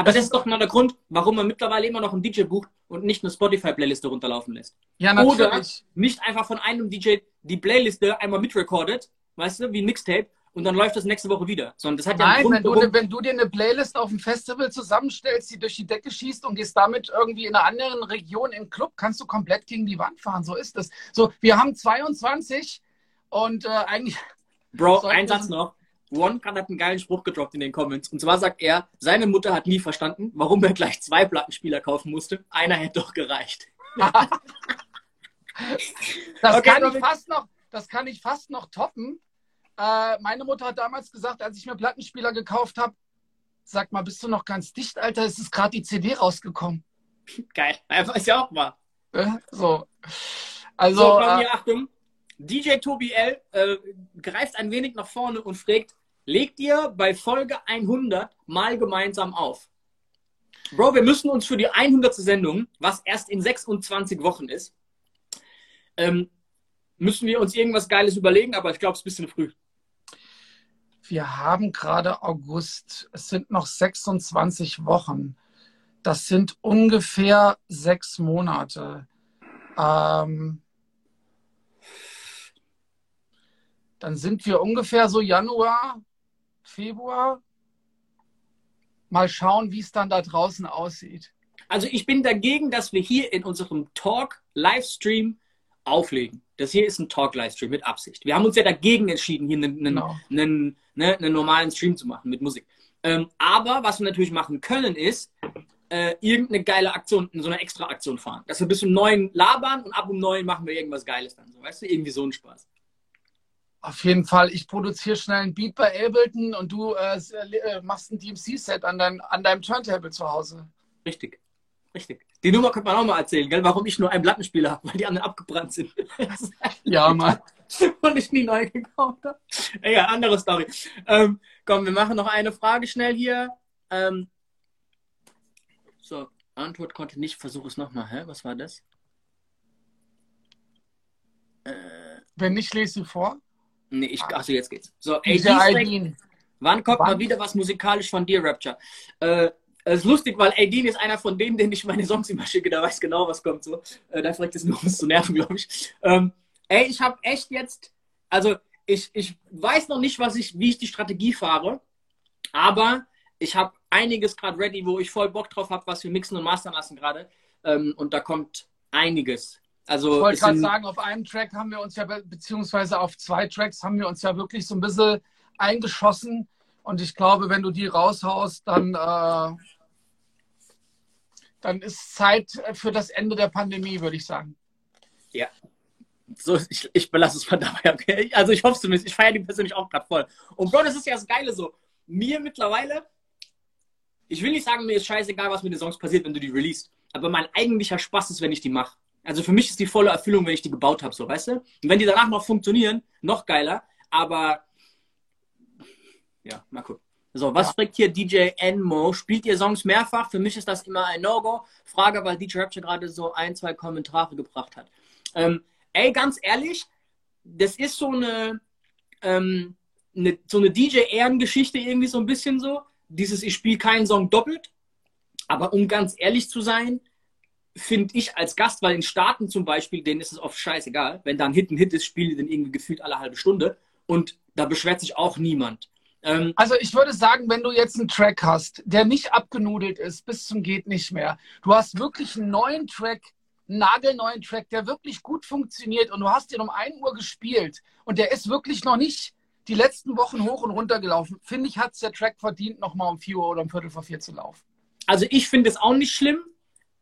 Aber das ist doch mal der Grund, warum man mittlerweile immer noch einen DJ bucht und nicht eine Spotify-Playliste runterlaufen lässt. Ja, natürlich. Oder nicht einfach von einem DJ die Playliste einmal mitrecordet, weißt du, wie ein Mixtape, und dann läuft das nächste Woche wieder. Sondern das hat ja Nein, Grund, wenn, du, warum... wenn du dir eine Playlist auf dem Festival zusammenstellst, die durch die Decke schießt und gehst damit irgendwie in einer anderen Region in den Club, kannst du komplett gegen die Wand fahren. So ist es. So, wir haben 22 und äh, eigentlich. Bro, ein Satz noch. One hat einen geilen Spruch gedroppt in den Comments. Und zwar sagt er, seine Mutter hat nie verstanden, warum er gleich zwei Plattenspieler kaufen musste. Einer hätte doch gereicht. das, okay, kann ich fast noch, das kann ich fast noch toppen. Äh, meine Mutter hat damals gesagt, als ich mir Plattenspieler gekauft habe, sag mal, bist du noch ganz dicht, Alter? Es ist gerade die CD rausgekommen. Geil. Einfach ist ja auch mal. Äh, so. Also. So, äh, Achtung. DJ Tobi L. Äh, greift ein wenig nach vorne und fragt, legt ihr bei Folge 100 mal gemeinsam auf. Bro, wir müssen uns für die 100. Sendung, was erst in 26 Wochen ist, ähm, müssen wir uns irgendwas Geiles überlegen, aber ich glaube, es ist ein bisschen früh. Wir haben gerade August. Es sind noch 26 Wochen. Das sind ungefähr sechs Monate. Ähm, dann sind wir ungefähr so Januar, Februar. Mal schauen, wie es dann da draußen aussieht. Also ich bin dagegen, dass wir hier in unserem Talk-Livestream auflegen. Das hier ist ein Talk-Livestream mit Absicht. Wir haben uns ja dagegen entschieden, hier einen, einen, genau. einen, ne, einen normalen Stream zu machen mit Musik. Ähm, aber was wir natürlich machen können, ist äh, irgendeine geile Aktion, so eine extra Aktion fahren. Dass wir bis um neun labern und ab um neun machen wir irgendwas Geiles dann. So, weißt du, irgendwie so ein Spaß. Auf jeden Fall. Ich produziere schnell einen Beat bei Ableton und du äh, äh machst ein DMC-Set an, dein, an deinem Turntable zu Hause. Richtig. Richtig. Die Nummer könnte man auch mal erzählen, gell? warum ich nur einen Plattenspieler habe, weil die anderen abgebrannt sind. ja, Mann. Und ich nie neu gekauft habe. Egal, andere Story. Ähm, komm, wir machen noch eine Frage schnell hier. Ähm, so, Antwort konnte nicht, versuche es nochmal. Hä? Was war das? Äh, Wenn nicht, lese sie vor. Nee, ich, achso, jetzt geht's. So, ey, Wann kommt Wann? mal wieder was musikalisch von dir, Rapture? Äh, es ist lustig, weil Aideen ist einer von denen, denen ich meine Songs immer schicke, der weiß genau, was kommt. So. Äh, da fragt es nur, um es zu nerven, glaube ich. Ähm, ey, ich habe echt jetzt, also ich, ich weiß noch nicht, was ich, wie ich die Strategie fahre, aber ich habe einiges gerade ready, wo ich voll Bock drauf habe, was wir mixen und mastern lassen gerade. Ähm, und da kommt einiges. Also, ich wollte gerade sagen, auf einem Track haben wir uns ja, beziehungsweise auf zwei Tracks haben wir uns ja wirklich so ein bisschen eingeschossen. Und ich glaube, wenn du die raushaust, dann, äh, dann ist Zeit für das Ende der Pandemie, würde ich sagen. Ja. So, ich, ich belasse es von dabei. Okay? Also ich hoffe es zumindest. Ich feiere die persönlich auch gerade voll. Und Bro, das ist ja das Geile so. Mir mittlerweile, ich will nicht sagen, mir ist scheißegal, was mit den Songs passiert, wenn du die releast. Aber mein eigentlicher Spaß ist, wenn ich die mache. Also für mich ist die volle Erfüllung, wenn ich die gebaut habe, so, weißt du? Und wenn die danach noch funktionieren, noch geiler. Aber ja, mal gucken. So, was Ja. fragt hier DJ Enmo? Spielt ihr Songs mehrfach? Für mich ist das immer ein No-Go. Frage, weil DJ Rapture gerade so ein, zwei Kommentare gebracht hat. Ähm, ey, ganz ehrlich, das ist so eine, ähm, eine so eine DJ-Ehrengeschichte irgendwie so ein bisschen so. Dieses, ich spiele keinen Song doppelt. Aber um ganz ehrlich zu sein, finde ich als Gast, weil in Staaten zum Beispiel, denen ist es oft scheißegal. Wenn da ein Hit ein Hit ist, spielen die den irgendwie gefühlt alle halbe Stunde. Und da beschwert sich auch niemand. Ähm, Also ich würde sagen, wenn du jetzt einen Track hast, der nicht abgenudelt ist bis zum geht nicht mehr, du hast wirklich einen neuen Track, einen nagelneuen Track, der wirklich gut funktioniert und du hast den um 1 Uhr gespielt und der ist wirklich noch nicht die letzten Wochen hoch und runter gelaufen, finde ich, hat es der Track verdient, nochmal um 4 Uhr oder um Viertel vor 4 zu laufen. Also ich finde es auch nicht schlimm,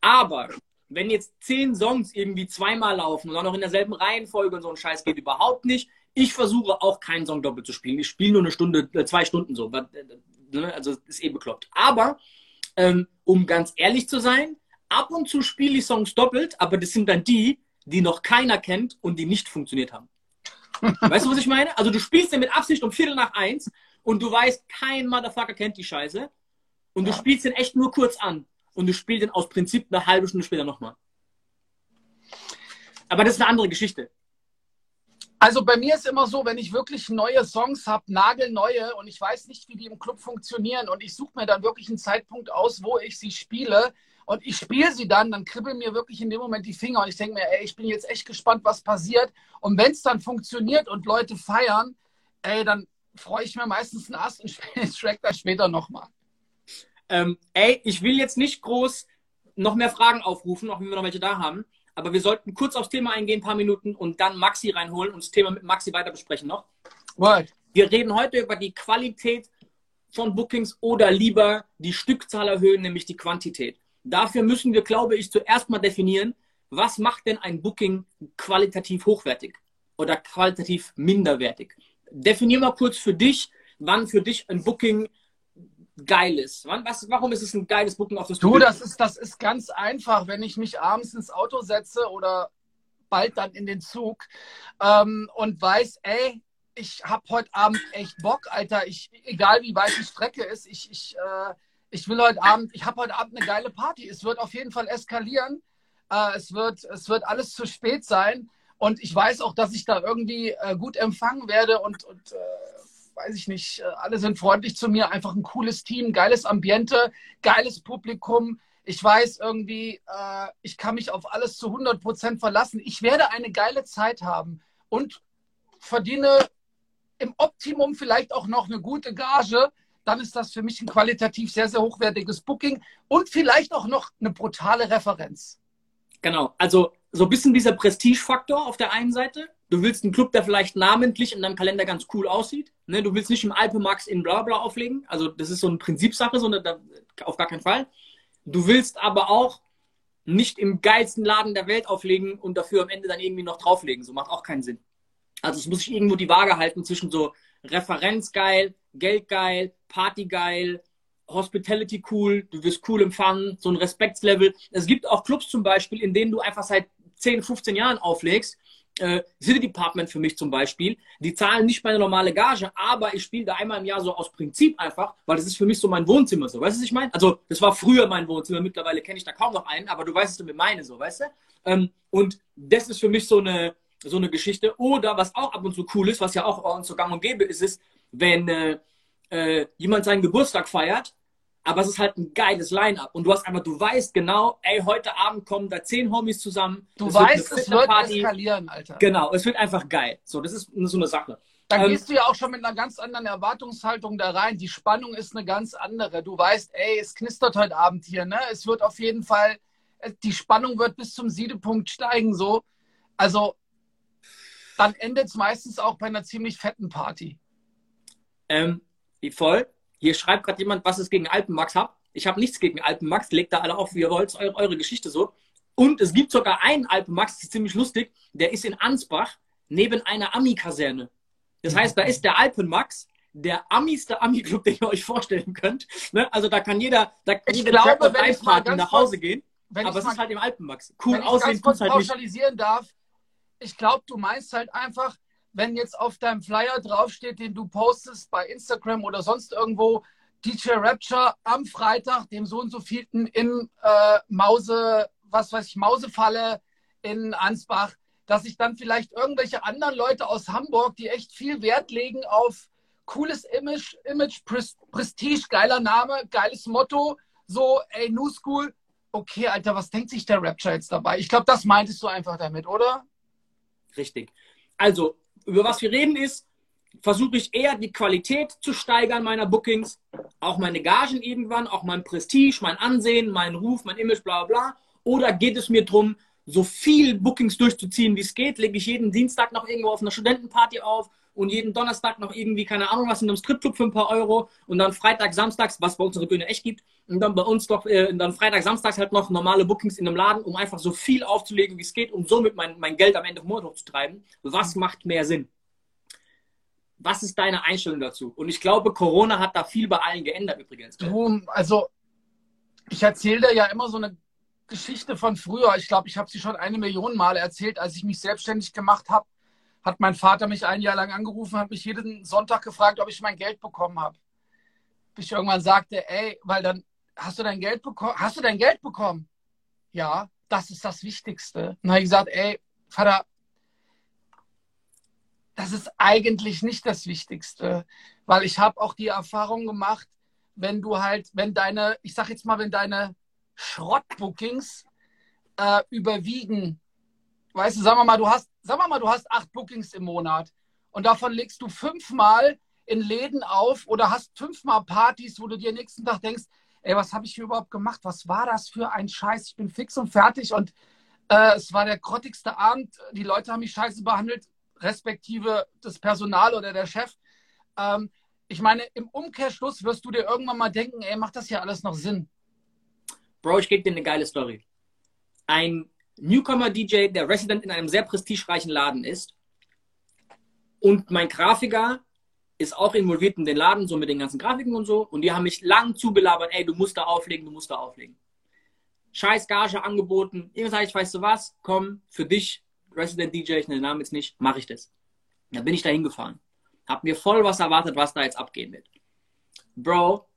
aber wenn jetzt zehn Songs irgendwie zweimal laufen und dann noch in derselben Reihenfolge und so ein Scheiß geht überhaupt nicht. Ich versuche auch keinen Song doppelt zu spielen. Ich spiele nur eine Stunde, äh, zwei Stunden so. Was, äh, ne? Also ist eh bekloppt. Aber ähm, um ganz ehrlich zu sein, ab und zu spiele ich Songs doppelt, aber das sind dann die, die noch keiner kennt und die nicht funktioniert haben. Weißt du, was ich meine? Also du spielst den mit Absicht um Viertel nach eins und du weißt, kein Motherfucker kennt die Scheiße. Und du Ja. spielst den echt nur kurz an. Und du spielst den aus Prinzip eine halbe Stunde später nochmal. Aber das ist eine andere Geschichte. Also bei mir ist immer so, wenn ich wirklich neue Songs habe, nagelneue und ich weiß nicht, wie die im Club funktionieren und ich suche mir dann wirklich einen Zeitpunkt aus, wo ich sie spiele und ich spiele sie dann, dann kribbeln mir wirklich in dem Moment die Finger und ich denke mir, ey, ich bin jetzt echt gespannt, was passiert. Und wenn es dann funktioniert und Leute feiern, ey, dann freue ich mir meistens einen Ast und spiele den Track dann später nochmal. Ähm, ey, ich will jetzt nicht groß noch mehr Fragen aufrufen, auch wenn wir noch welche da haben. Aber wir sollten kurz aufs Thema eingehen, ein paar Minuten, und dann Maxi reinholen und das Thema mit Maxi weiter besprechen noch. Word. Wir reden heute über die Qualität von Bookings oder lieber die Stückzahl erhöhen, nämlich die Quantität. Dafür müssen wir, glaube ich, zuerst mal definieren, was macht denn ein Booking qualitativ hochwertig oder qualitativ minderwertig. Definier mal kurz für dich, wann für dich ein Booking geil ist. Wann, was, warum ist es ein geiles Booking, auf das Du, das ist, das ist ganz einfach, wenn ich mich abends ins Auto setze oder bald dann in den Zug ähm, und weiß, ey, ich habe heute Abend echt Bock, Alter. Ich, egal wie weit die Strecke ist, ich, ich, äh, ich will heute Abend, ich habe heute Abend eine geile Party. Es wird auf jeden Fall eskalieren. Äh, es, wird, es wird alles zu spät sein. Und ich weiß auch, dass ich da irgendwie äh, gut empfangen werde und, und äh, weiß ich nicht, äh, alle sind freundlich zu mir, einfach ein cooles Team, geiles Ambiente, geiles Publikum. Ich weiß irgendwie, äh, ich kann mich auf alles zu 100 Prozent verlassen. Ich werde eine geile Zeit haben und verdiene im Optimum vielleicht auch noch eine gute Gage. Dann ist das für mich ein qualitativ sehr, sehr hochwertiges Booking und vielleicht auch noch eine brutale Referenz. Genau, also so ein bisschen dieser Prestigefaktor auf der einen Seite. Du willst einen Club, der vielleicht namentlich in deinem Kalender ganz cool aussieht. Ne? Du willst nicht im Alpemax in Blabla auflegen. Also das ist so eine Prinzipsache, so da, auf gar keinen Fall. Du willst aber auch nicht im geilsten Laden der Welt auflegen und dafür am Ende dann irgendwie noch drauflegen. So macht auch keinen Sinn. Also es muss sich irgendwo die Waage halten zwischen so Referenz geil, Geld geil, Party geil, Hospitality cool, du wirst cool empfangen, so ein Respektslevel. Es gibt auch Clubs zum Beispiel, in denen du einfach seit 10, 15 Jahren auflegst. Äh, City Department für mich zum Beispiel. Die zahlen nicht meine normale Gage, aber ich spiele da einmal im Jahr so aus Prinzip einfach, weil das ist für mich so mein Wohnzimmer so. Weißt du, was ich meine? Also, das war früher mein Wohnzimmer, mittlerweile kenne ich da kaum noch einen, aber du weißt, was du mir meine, so, weißt du? Ähm, und das ist für mich so eine, so eine Geschichte. Oder was auch ab und zu cool ist, was ja auch bei uns so gang und gäbe ist, ist, wenn äh, äh, jemand seinen Geburtstag feiert, aber es ist halt ein geiles Line-Up und du hast einfach, du weißt genau, ey, heute Abend kommen da zehn Homies zusammen. Du es weißt, es wird Fitnessparty. eskalieren, Alter. Genau, es wird einfach geil. So, das ist so eine Sache. Da Ähm, gehst du ja auch schon mit einer ganz anderen Erwartungshaltung da rein. Die Spannung ist eine ganz andere. Du weißt, ey, es knistert heute Abend hier, ne? Es wird auf jeden Fall, äh, die Spannung wird bis zum Siedepunkt steigen, so. Also, dann endet es meistens auch bei einer ziemlich fetten Party. Ähm, wie voll. Hier schreibt gerade jemand, was es gegen Alpenmax habt. Ich habe nichts gegen Alpenmax. Legt da alle auf, wie ihr wollt, eure, eure Geschichte so. Und es gibt sogar einen Alpenmax, das ist ziemlich lustig. Der ist in Ansbach neben einer Ami-Kaserne. Das heißt, da ist der Alpenmax, der amiste Ami-Club, den ihr euch vorstellen könnt. Ne? Also da kann jeder, da kann Ich jeder glaube, wenn ich mal nach Hause kurz- gehen. Wenn Aber ich es ist halt im Alpenmax. Cool Wenn ich aussehen ganz kurz halt nicht. pauschalisieren darf, ich glaube, du meinst halt einfach, wenn jetzt auf deinem Flyer draufsteht, den du postest bei Instagram oder sonst irgendwo, DJ Rapture am Freitag, dem so und so vielten im äh, Mause, was weiß ich, Mausefalle in Ansbach, dass ich dann vielleicht irgendwelche anderen Leute aus Hamburg, die echt viel Wert legen auf cooles Image, Image, Prestige, geiler Name, geiles Motto, so, ey, New School, okay, Alter, was denkt sich der Rapture jetzt dabei? Ich glaube, das meintest du einfach damit, oder? Richtig. Also, über was wir reden ist, versuche ich eher die Qualität zu steigern meiner Bookings, auch meine Gagen irgendwann, auch mein Prestige, mein Ansehen, mein Ruf, mein Image, bla bla. Oder geht es mir darum, so viel Bookings durchzuziehen, wie es geht? Lege ich jeden Dienstag noch irgendwo auf einer Studentenparty auf und jeden Donnerstag noch irgendwie, keine Ahnung was, in einem Stripclub für ein paar Euro und dann Freitag, Samstags, was bei uns in der Bühne echt gibt, und dann bei uns doch, äh, dann Freitag, Samstags halt noch normale Bookings in einem Laden, um einfach so viel aufzulegen, wie es geht, um somit mein, mein Geld am Ende vom Monat hochzutreiben. Was macht mehr Sinn? Was ist deine Einstellung dazu? Und ich glaube, Corona hat da viel bei allen geändert übrigens. Du, also ich erzähle dir ja immer so eine Geschichte von früher. Ich glaube, ich habe sie schon eine Million Mal erzählt, als ich mich selbstständig gemacht habe. Hat mein Vater mich ein Jahr lang angerufen, hat mich jeden Sonntag gefragt, ob ich mein Geld bekommen habe. Bis ich irgendwann sagte, ey, weil dann hast du dein Geld bekommen? Hast du dein Geld bekommen? Ja, das ist das Wichtigste. Und dann habe ich gesagt, ey, Vater, das ist eigentlich nicht das Wichtigste, weil ich habe auch die Erfahrung gemacht, wenn du halt, wenn deine, ich sag jetzt mal, wenn deine Schrottbookings äh, überwiegen, weißt du, sagen wir mal, du hast, sagen wir mal, du hast acht Bookings im Monat und davon legst du fünfmal in Läden auf oder hast fünfmal Partys, wo du dir nächsten Tag denkst, ey, was habe ich hier überhaupt gemacht? Was war das für ein Scheiß? Ich bin fix und fertig und äh, es war der grottigste Abend. Die Leute haben mich scheiße behandelt respektive das Personal oder der Chef. Ähm, ich meine, im Umkehrschluss wirst du dir irgendwann mal denken, ey, macht das hier alles noch Sinn? Bro, ich gebe dir eine geile Story. Ein Newcomer-DJ, der Resident in einem sehr prestigereichen Laden ist und mein Grafiker ist auch involviert in den Laden, so mit den ganzen Grafiken und so. Und die haben mich lang zugelabert, ey, du musst da auflegen, du musst da auflegen. Scheiß Gage angeboten. Irgendwann sage ich, weißt du was, komm, für dich Resident DJ, ich nenne den Namen jetzt nicht, mache ich das. Da bin ich da hingefahren. Hab mir voll was erwartet, was da jetzt abgehen wird. Bro,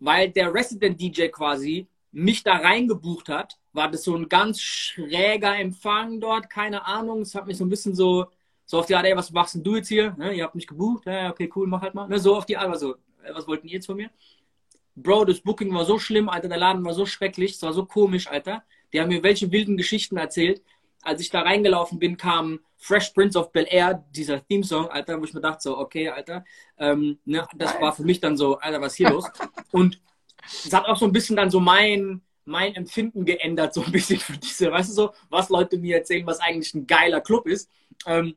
weil der Resident DJ quasi mich da reingebucht hat, war das so ein ganz schräger Empfang dort, keine Ahnung. Es hat mich so ein bisschen so, so auf die Art, ey, was machst denn du jetzt hier? Ne, ihr habt mich gebucht, ja, okay, cool, mach halt mal. Ne, so auf die Art, also, was wollten ihr jetzt von mir? Bro, das Booking war so schlimm, Alter, der Laden war so schrecklich, es war so komisch, Alter. Die haben mir welche wilden Geschichten erzählt als ich da reingelaufen bin, kam Fresh Prince of Bel Air, dieser Theme-Song, Alter, wo ich mir dachte, so, okay, Alter, ähm, ne, das war für mich dann so, Alter, was ist hier los? Und es hat auch so ein bisschen dann so mein, mein Empfinden geändert, so ein bisschen für diese, weißt du so, was Leute mir erzählen, was eigentlich ein geiler Club ist. Ähm,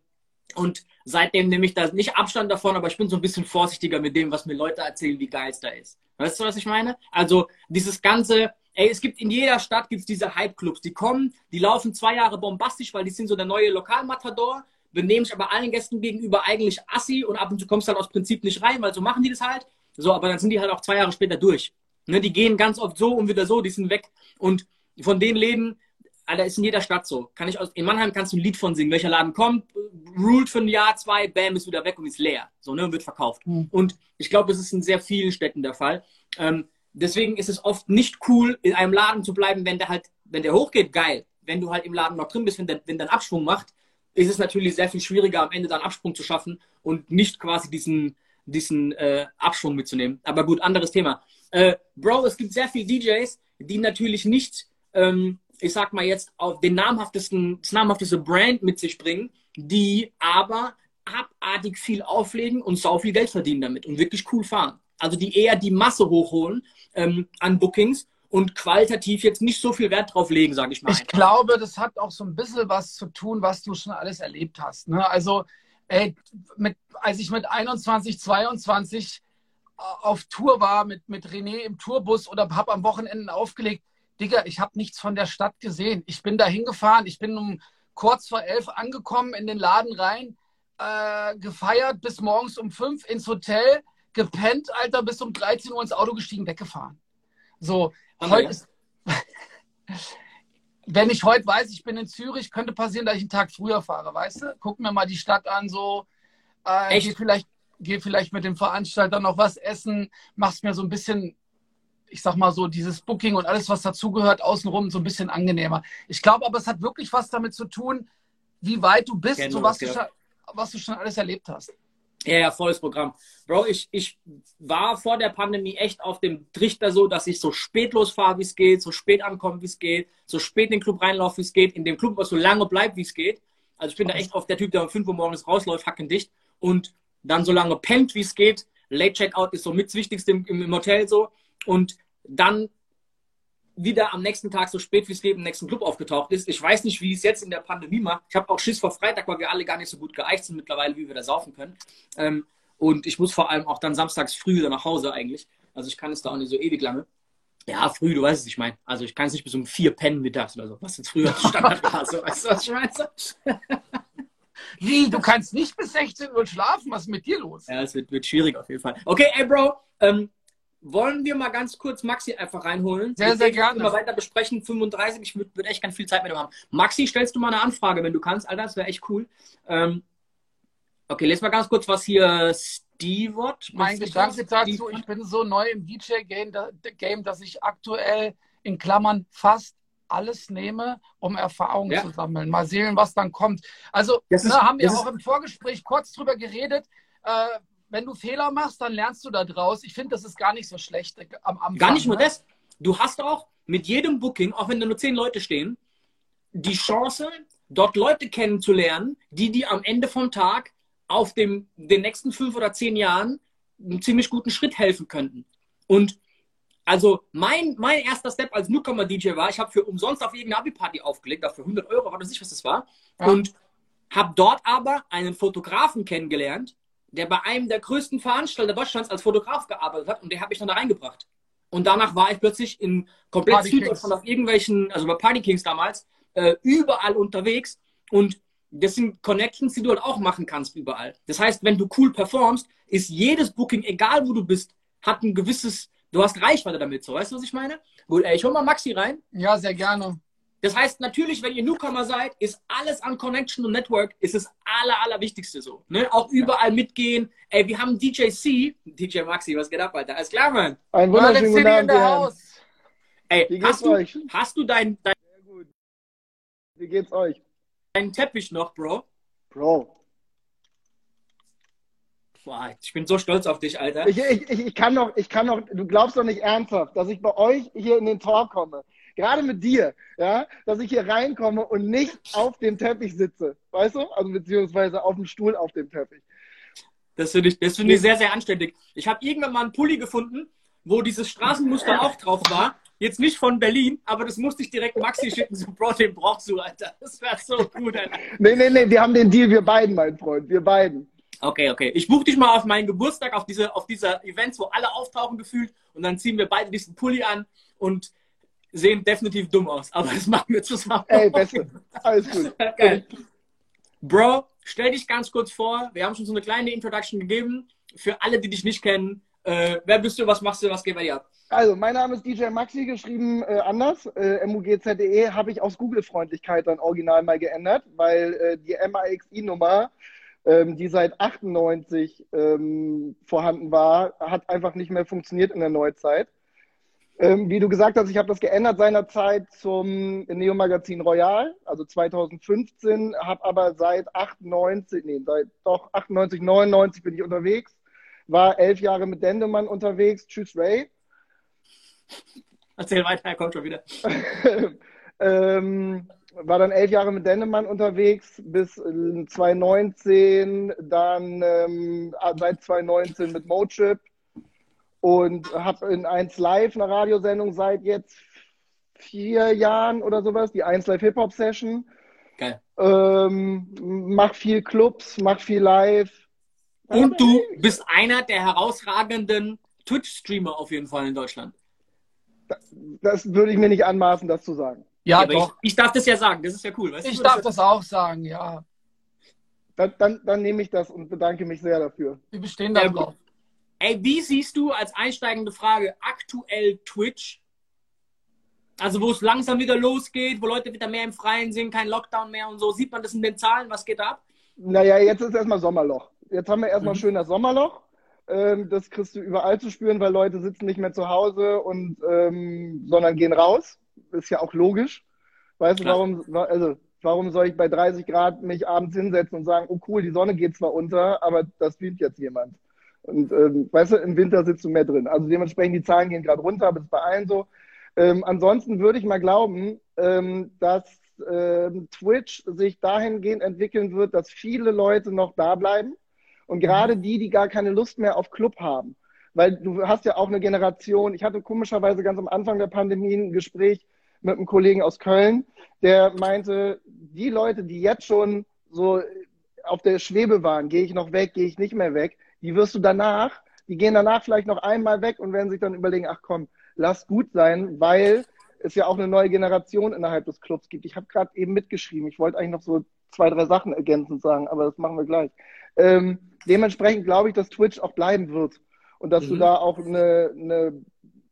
und seitdem nehme ich da nicht Abstand davon, aber ich bin so ein bisschen vorsichtiger mit dem, was mir Leute erzählen, wie geil es da ist. Weißt du, was ich meine? Also dieses ganze, Ey, es gibt in jeder Stadt gibt's diese Hype-Clubs. Die kommen, die laufen zwei Jahre bombastisch, weil die sind so der neue Lokalmatador, benehmen sich aber allen Gästen gegenüber eigentlich assi und ab und zu kommst du halt aus Prinzip nicht rein, weil so machen die das halt. So, aber dann sind die halt auch zwei Jahre später durch. Ne, die gehen ganz oft so und wieder so, die sind weg. Und von den Läden, Alter, ist in jeder Stadt so. Kann ich aus, in Mannheim kannst du ein Lied von singen. Welcher Laden kommt, ruled für ein Jahr, zwei, bam, ist wieder weg und ist leer. So, ne, und wird verkauft. Mhm. Und ich glaube, das ist in sehr vielen Städten der Fall. Ähm, Deswegen ist es oft nicht cool, in einem Laden zu bleiben, wenn der halt, wenn der hochgeht, geil. Wenn du halt im Laden noch drin bist, wenn der, wenn der einen Abschwung macht, ist es natürlich sehr viel schwieriger, am Ende dann Absprung zu schaffen und nicht quasi diesen, diesen äh, Abschwung mitzunehmen. Aber gut, anderes Thema. Äh, Bro, es gibt sehr viele DJs, die natürlich nicht, ähm, ich sag mal jetzt, auf den namhaftesten, das namhafteste Brand mit sich bringen, die aber abartig viel auflegen und sau viel Geld verdienen damit und wirklich cool fahren. Also die eher die Masse hochholen ähm, an Bookings und qualitativ jetzt nicht so viel Wert drauf legen, sage ich mal. Ich glaube, das hat auch so ein bisschen was zu tun, was du schon alles erlebt hast. Ne? Also, ey, mit, als ich mit 21, 22 äh, auf Tour war mit, mit René im Tourbus oder habe am Wochenende aufgelegt, Digga, ich habe nichts von der Stadt gesehen. Ich bin da hingefahren, ich bin um kurz vor elf angekommen in den Laden rein, äh, gefeiert bis morgens um fünf ins Hotel, gepennt, Alter, bis um 13 Uhr ins Auto gestiegen, weggefahren. So, okay. heute ist. wenn ich heute weiß, ich bin in Zürich, könnte passieren, dass ich einen Tag früher fahre, weißt du? Guck mir mal die Stadt an, so. Äh, Echt? vielleicht, gehe vielleicht mit dem Veranstalter noch was essen, machst mir so ein bisschen, ich sag mal so, dieses Booking und alles, was dazugehört, außenrum so ein bisschen angenehmer. Ich glaube aber, es hat wirklich was damit zu tun, wie weit du bist, so was, du schon, was du schon alles erlebt hast. Ja, ja, volles Programm. Bro, ich, ich war vor der Pandemie echt auf dem Trichter so, dass ich so spät losfahre, wie es geht, so spät ankomme, wie es geht, so spät in den Club reinlaufe, wie es geht, in dem Club was so lange bleibt, wie es geht. Also ich bin da echt auf der Typ, der um 5 Uhr morgens rausläuft, hackendicht und dann so lange pennt, wie es geht. Late Checkout ist so mit das Wichtigste im, im Hotel so. Und dann wieder am nächsten Tag so spät wie es geht im nächsten Club aufgetaucht ist. Ich weiß nicht, wie es jetzt in der Pandemie macht. Ich habe auch Schiss vor Freitag, weil wir alle gar nicht so gut geeicht sind mittlerweile, wie wir da saufen können. Ähm, und ich muss vor allem auch dann samstags früh wieder nach Hause eigentlich. Also ich kann es da auch nicht so ewig lange. Ja, früh, du weißt es, ich meine. Also ich kann es nicht bis um vier pennen mittags oder so, was jetzt früher Standard war. So, weißt du, was ich meine? Wie, du kannst nicht bis 16 Uhr schlafen? Was ist mit dir los? Ja, es wird, wird schwierig auf jeden Fall. Okay, ey Bro, ähm, wollen wir mal ganz kurz Maxi einfach reinholen? Sehr, sehr gerne. Mal weiter besprechen. 35, ich würde würd echt ganz viel Zeit mit ihm haben. Maxi, stellst du mal eine Anfrage, wenn du kannst, Alter, das wäre echt cool. Ähm, okay, lese mal ganz kurz, was hier Steve hat. Mein Gedanke dazu, ich bin so neu im DJ-Game, dass ich aktuell in Klammern fast alles nehme, um Erfahrungen ja. zu sammeln. Mal sehen, was dann kommt. Also, das ne, haben wir auch im Vorgespräch kurz drüber geredet. Äh, wenn du Fehler machst, dann lernst du da draus. Ich finde, das ist gar nicht so schlecht am Anfang. Gar nicht nur ne? das. Du hast auch mit jedem Booking, auch wenn da nur zehn Leute stehen, die Chance, dort Leute kennenzulernen, die dir am Ende vom Tag auf dem, den nächsten fünf oder zehn Jahren einen ziemlich guten Schritt helfen könnten. Und also mein, mein erster Step als Newcomer-DJ war, ich habe für umsonst auf irgendeine Abi-Party aufgelegt, dafür 100 Euro, das nicht, was das war. Ja. Und habe dort aber einen Fotografen kennengelernt, der bei einem der größten Veranstalter Deutschlands als Fotograf gearbeitet hat und der habe ich dann da reingebracht. Und danach war ich plötzlich in komplett Süddeutschland auf irgendwelchen, also bei Party Kings damals, äh, überall unterwegs und das sind Connections, die du halt auch machen kannst überall. Das heißt, wenn du cool performst, ist jedes Booking, egal wo du bist, hat ein gewisses, du hast Reichweite damit, so, weißt du, was ich meine? Gut, ey, ich hol mal Maxi rein. Ja, sehr gerne. Das heißt, natürlich, wenn ihr Newcomer seid, ist alles an Connection und Network ist das aller, allerwichtigste so. Ne? Auch überall ja. mitgehen. Ey, wir haben DJ C, DJ Maxi, was geht ab, Alter? Alles klar, Mann. Ein wunderschönen guten Abend, Haus. Ey, Wie geht's hast, du, euch? hast du dein, dein... Sehr gut. Wie geht's euch? Deinen Teppich noch, Bro? Bro. Boah, ich bin so stolz auf dich, Alter. Ich, ich, ich, kann noch, ich kann noch, du glaubst doch nicht ernsthaft, dass ich bei euch hier in den Talk komme gerade mit dir, ja, dass ich hier reinkomme und nicht auf dem Teppich sitze. Weißt du? Also beziehungsweise auf dem Stuhl auf dem Teppich. Das finde ich, das find ich sehr, sehr anständig. Ich habe irgendwann mal einen Pulli gefunden, wo dieses Straßenmuster auch drauf war. Jetzt nicht von Berlin, aber das musste ich direkt Maxi schicken. So, Bro, den brauchst du, Alter. Das wäre so gut, Alter. Nee, nee, nee, wir haben den Deal, wir beiden, mein Freund, wir beiden. Okay, okay. Ich buche dich mal auf meinen Geburtstag, auf diese, auf diese Events, wo alle auftauchen gefühlt und dann ziehen wir beide diesen Pulli an und sehen definitiv dumm aus, aber das machen wir zusammen. Ey, beste. Alles gut. Geil. Bro, stell dich ganz kurz vor. Wir haben schon so eine kleine Introduction gegeben. Für alle, die dich nicht kennen, äh, wer bist du, was machst du, was geht bei dir ab? Also, mein Name ist DJ Maxi, geschrieben äh, anders. Äh, MUGZDE habe ich aus Google-Freundlichkeit dann original mal geändert, weil äh, die MAXI-Nummer, ähm, die seit 98 ähm, vorhanden war, hat einfach nicht mehr funktioniert in der Neuzeit. Ähm, wie du gesagt hast, ich habe das geändert seinerzeit zum Neo-Magazin Royal, also 2015, habe aber seit 98, nee, seit doch 98, 99 bin ich unterwegs, war elf Jahre mit Dendemann unterwegs. Tschüss, Ray. Erzähl weiter, er kommt schon wieder. ähm, war dann elf Jahre mit Dendemann unterwegs bis 2019, dann ähm, seit 2019 mit Mochip und habe in 1 Live eine Radiosendung seit jetzt vier Jahren oder sowas, die 1 Live Hip-Hop Session. Geil. Ähm, mach viel Clubs, mach viel Live. Und du bist einer der herausragenden Twitch-Streamer auf jeden Fall in Deutschland. Das, das, würde ich mir nicht anmaßen, das zu sagen. Ja, ja doch. Ich, ich, darf das ja sagen, das ist ja cool. Weißt ich du, darf das auch sagen, ja. Dann, dann, dann, nehme ich das und bedanke mich sehr dafür. Wir bestehen da drauf. Ey, wie siehst du als einsteigende Frage aktuell Twitch? Also wo es langsam wieder losgeht, wo Leute wieder mehr im Freien sind, kein Lockdown mehr und so. Sieht man das in den Zahlen? Was geht ab? Naja, jetzt ist erstmal Sommerloch. Jetzt haben wir erstmal Mhm. schön das Sommerloch. Ähm, das kriegst du überall zu spüren, weil Leute sitzen nicht mehr zu Hause und ähm, sondern gehen raus. Ist ja auch logisch. Weißt du, warum, wa- also, warum soll ich bei 30 Grad mich abends hinsetzen und sagen, oh cool, die Sonne geht zwar unter, aber das streamt jetzt jemand. Und ähm, weißt du, im Winter sitzt du mehr drin. Also dementsprechend, die Zahlen gehen gerade runter, aber das ist bei allen so. Ähm, ansonsten würde ich mal glauben, ähm, dass ähm, Twitch sich dahingehend entwickeln wird, dass viele Leute noch da bleiben. Und gerade die, die gar keine Lust mehr auf Club haben. Weil du hast ja auch eine Generation, ich hatte komischerweise ganz am Anfang der Pandemie ein Gespräch mit einem Kollegen aus Köln, der meinte, die Leute, die jetzt schon so auf der Schwebe waren, gehe ich noch weg, gehe ich nicht mehr weg, die wirst du danach, die gehen danach vielleicht noch einmal weg und werden sich dann überlegen, ach komm, lass gut sein, weil es ja auch eine neue Generation innerhalb des Clubs gibt. Ich habe gerade eben mitgeschrieben, ich wollte eigentlich noch so zwei, drei Sachen ergänzend sagen, aber das machen wir gleich. Ähm, dementsprechend glaube ich, dass Twitch auch bleiben wird und dass du Mhm. da auch eine, eine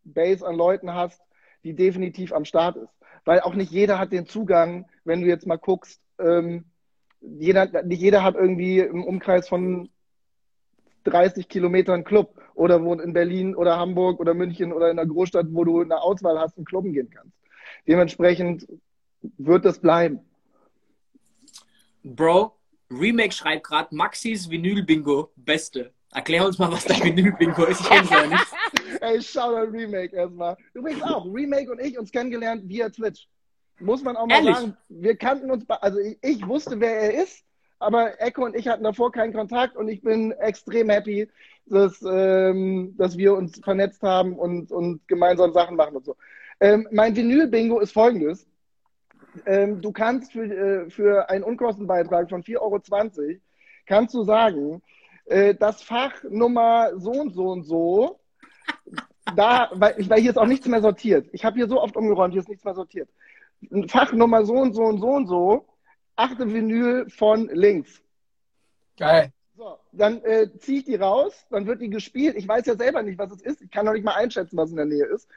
Base an Leuten hast, die definitiv am Start ist. Weil auch nicht jeder hat den Zugang, wenn du jetzt mal guckst, ähm, jeder, nicht jeder hat irgendwie im Umkreis von 30 Kilometern Club oder wohnt in Berlin oder Hamburg oder München oder in einer Großstadt, wo du eine Auswahl hast und clubben gehen kannst. Dementsprechend wird das bleiben. Bro, Remake schreibt gerade Maxis Vinyl-Bingo, beste. Erklär uns mal, was dein Vinyl-Bingo ist. Ich kenn's ja nicht. Ey, schau mal Remake erstmal. Übrigens auch, Remake und ich uns kennengelernt via Twitch. Muss man auch mal Ehrlich? sagen, wir kannten uns, also ich, ich wusste, wer er ist, aber Echo und ich hatten davor keinen Kontakt und ich bin extrem happy, dass, ähm, dass wir uns vernetzt haben und, und gemeinsam Sachen machen und so. Ähm, mein Vinyl-Bingo ist folgendes. Ähm, du kannst für, äh, für einen Unkostenbeitrag von 4,20 Euro kannst du sagen, äh, das Fach Nummer so und so und so, da, weil, weil hier ist auch nichts mehr sortiert. Ich habe hier so oft umgeräumt, hier ist nichts mehr sortiert. Fach Nummer so und so und so und so, achte Vinyl von links. Geil. So, dann äh, ziehe ich die raus, dann wird die gespielt. Ich weiß ja selber nicht, was es ist. Ich kann noch nicht mal einschätzen, was in der Nähe ist.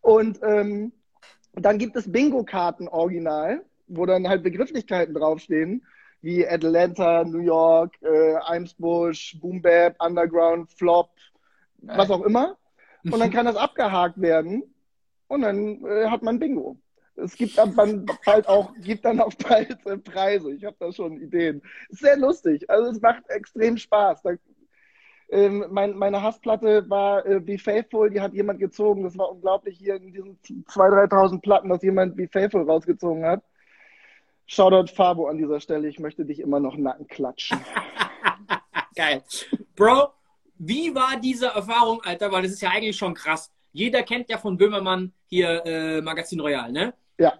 Und ähm, dann gibt es Bingo-Karten original, wo dann halt Begrifflichkeiten draufstehen, wie Atlanta, New York, äh, Eimsbusch, Boom Bap, Underground, Flop, was auch immer. Und dann kann das abgehakt werden und dann äh, hat man Bingo. Es gibt dann bald auch, gibt dann auch bald äh, Preise. Ich habe da schon Ideen. Sehr lustig. Also es macht extrem Spaß. Da, ähm, mein, meine Hassplatte war äh, Be Faithful, die hat jemand gezogen. Das war unglaublich hier in diesen 2.000, 3.000 Platten, dass jemand Be Faithful rausgezogen hat. Shoutout Fabo an dieser Stelle. Ich möchte dich immer noch Nacken klatschen. Geil. Bro, wie war diese Erfahrung, Alter? Weil das ist ja eigentlich schon krass. Jeder kennt ja von Böhmermann hier äh, Magazin Royal, ne? Ja.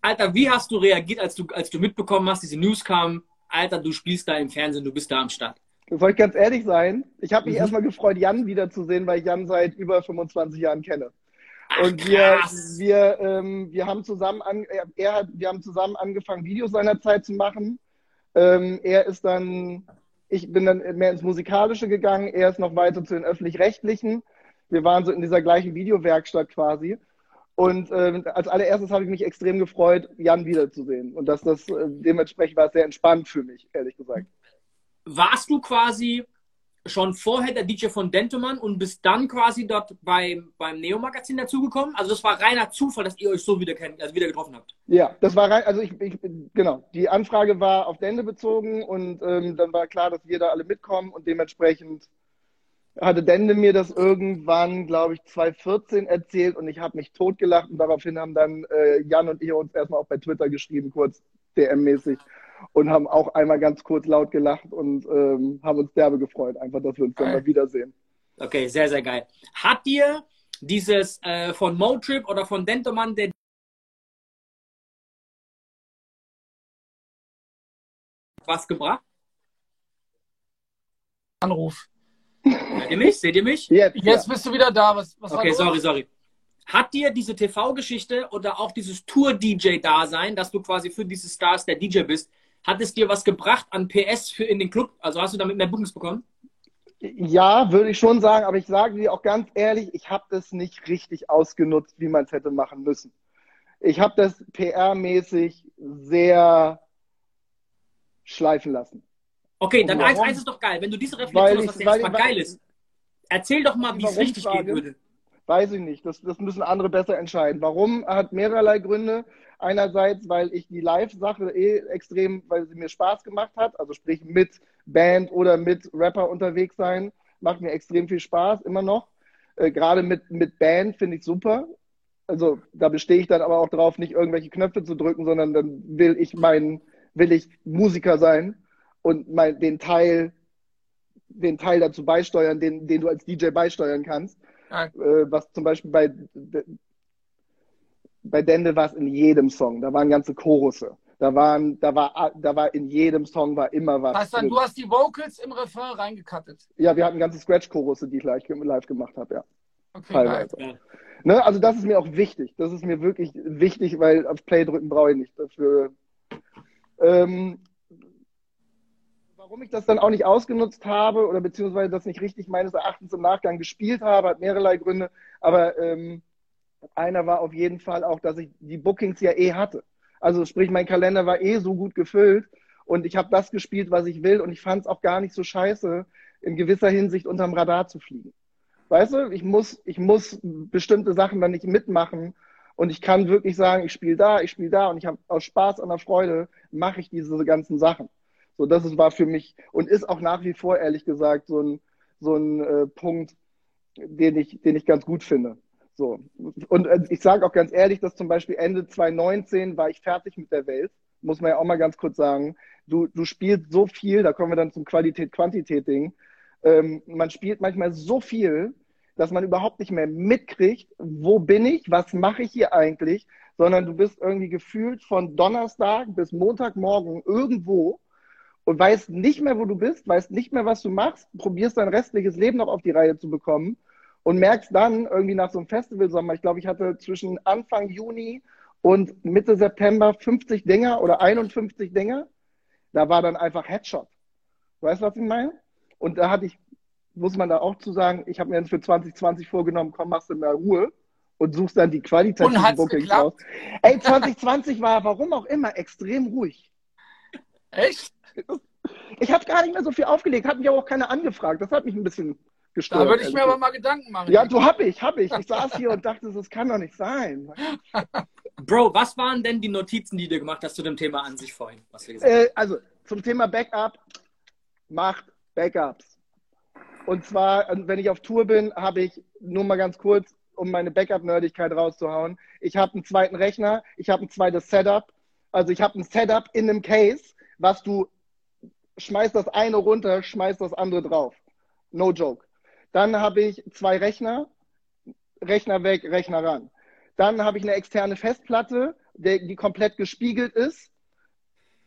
Alter, wie hast du reagiert, als du, als du mitbekommen hast, diese News kam? Alter, du spielst da im Fernsehen, du bist da am Start. Soll ich ganz ehrlich sein? Ich habe mich Mhm. erstmal gefreut, Jan wiederzusehen, weil ich Jan seit über 25 Jahren kenne. Ach, Und wir, krass. wir, ähm, wir haben zusammen an, er, er hat, wir haben zusammen angefangen, Videos seinerzeit zu machen. Ähm, er ist dann, ich bin dann mehr ins Musikalische gegangen, er ist noch weiter zu den öffentlich-rechtlichen. Wir waren so in dieser gleichen Videowerkstatt quasi. Und ähm, als allererstes habe ich mich extrem gefreut, Jan wiederzusehen. Und dass das äh, dementsprechend war sehr entspannt für mich, ehrlich gesagt. Warst du quasi schon vorher der DJ von Dentemann und bist dann quasi dort beim, beim Neo-Magazin dazugekommen? Also das war reiner Zufall, dass ihr euch so wieder, kennt, also wieder getroffen habt. Ja, das war rein, also ich, ich genau, die Anfrage war auf Dende bezogen und ähm, dann war klar, dass wir da alle mitkommen und dementsprechend hatte Dende mir das irgendwann, glaube ich, 2014 erzählt und ich habe mich totgelacht und daraufhin haben dann äh, Jan und ich uns erstmal auch bei Twitter geschrieben, kurz DM-mäßig und haben auch einmal ganz kurz laut gelacht und ähm, haben uns derbe gefreut, einfach, dass wir uns dann mal wiedersehen. Okay, sehr, sehr geil. Hat dir dieses äh, von Motrip oder von Dentemann der was gebracht? Anruf. Hört ihr mich? Seht ihr mich? Jetzt, Jetzt bist du wieder da. Was, was Okay, war sorry, sorry. Hat dir diese TV-Geschichte oder auch dieses Tour-DJ-Dasein, dass du quasi für diese Stars der DJ bist, hat es dir was gebracht an PS für in den Club? Also hast du damit mehr Bookings bekommen? Ja, würde ich schon sagen, aber ich sage dir auch ganz ehrlich, ich habe das nicht richtig ausgenutzt, wie man es hätte machen müssen. Ich habe das PR-mäßig sehr schleifen lassen. Okay, dann eins, eins ist doch geil. Wenn du diese Reflexion hast, was ja erstmal geil ist, erzähl doch mal, wie es richtig gehen würde. Weiß ich nicht. Das, das müssen andere besser entscheiden. Warum? Hat mehrerlei Gründe. Einerseits, weil ich die Live-Sache eh extrem, weil sie mir Spaß gemacht hat. Also sprich mit Band oder mit Rapper unterwegs sein. Macht mir extrem viel Spaß, immer noch. Äh, Gerade mit, mit Band finde ich super. Also da bestehe ich dann aber auch drauf, nicht irgendwelche Knöpfe zu drücken, sondern dann will ich mein, will ich Musiker sein und mein, den Teil, den Teil dazu beisteuern, den, den du als DJ beisteuern kannst Geil. äh, was zum Beispiel bei, bei Dende war es in jedem Song. Da waren ganze Chorusse. Da waren, da war, da war in jedem Song war immer was. Heißt dann, drin. du hast die Vocals im Refrain reingekattet. Ja, wir hatten ganze Scratch-Chorusse, die ich live, live gemacht habe, ja. Okay. Teilweise. Ja. Ne? Also das ist mir auch wichtig. Das ist mir wirklich wichtig, weil auf Play drücken brauche ich nicht dafür. Ähm, warum ich das dann auch nicht ausgenutzt habe oder beziehungsweise das nicht richtig meines Erachtens im Nachgang gespielt habe, hat mehrerlei Gründe. Aber ähm, einer war auf jeden Fall auch, dass ich die Bookings ja eh hatte. Also sprich, mein Kalender war eh so gut gefüllt und ich habe das gespielt, was ich will und ich fand es auch gar nicht so scheiße, in gewisser Hinsicht unterm Radar zu fliegen. Weißt du, ich muss, ich muss bestimmte Sachen dann nicht mitmachen und ich kann wirklich sagen, ich spiele da, ich spiele da und ich habe aus Spaß an der Freude mache ich diese ganzen Sachen. So, das ist, war für mich und ist auch nach wie vor, ehrlich gesagt, so ein, so ein äh, Punkt, den ich, den ich ganz gut finde. So. Und äh, ich sage auch ganz ehrlich, dass zum Beispiel Ende 2019 war ich fertig mit der Welt, muss man ja auch mal ganz kurz sagen. Du, du spielst so viel, da kommen wir dann zum Qualität-Quantität-Ding. Ähm, man spielt manchmal so viel, dass man überhaupt nicht mehr mitkriegt, wo bin ich, was mache ich hier eigentlich, sondern du bist irgendwie gefühlt von Donnerstag bis Montagmorgen irgendwo und weißt nicht mehr, wo du bist, weißt nicht mehr, was du machst, probierst dein restliches Leben noch auf die Reihe zu bekommen und merkst dann irgendwie nach so einem Festivalsommer, ich glaube, ich hatte zwischen Anfang Juni und Mitte September 50 Dinger oder 51 Dinger, da war dann einfach Headshot. Weißt du, was ich meine? Und da hatte ich, muss man da auch zu sagen, ich habe mir jetzt für 2020 vorgenommen, komm, machst du mal Ruhe und suchst dann die qualitativen Bookings raus. Ey, 2020 war, warum auch immer, extrem ruhig. Echt? Ich habe gar nicht mehr so viel aufgelegt, hat mich aber auch keiner angefragt. Das hat mich ein bisschen gestört. Da würde ich mir ehrlich aber mal Gedanken machen. Ja, du hab ich, hab ich. Ich saß hier und dachte, das kann doch nicht sein. Bro, was waren denn die Notizen, die du gemacht hast zu dem Thema an sich vorhin, was wir gesagt Äh, also zum Thema Backup, macht Backups. Und zwar, wenn ich auf Tour bin, habe ich nur mal ganz kurz, um meine Backup-Nerdigkeit rauszuhauen. Ich habe einen zweiten Rechner, ich habe ein zweites Setup. Also ich habe ein Setup in einem Case, was du schmeißt das eine runter, schmeißt das andere drauf. No joke. Dann habe ich zwei Rechner, Rechner weg, Rechner ran. Dann habe ich eine externe Festplatte, die, die komplett gespiegelt ist.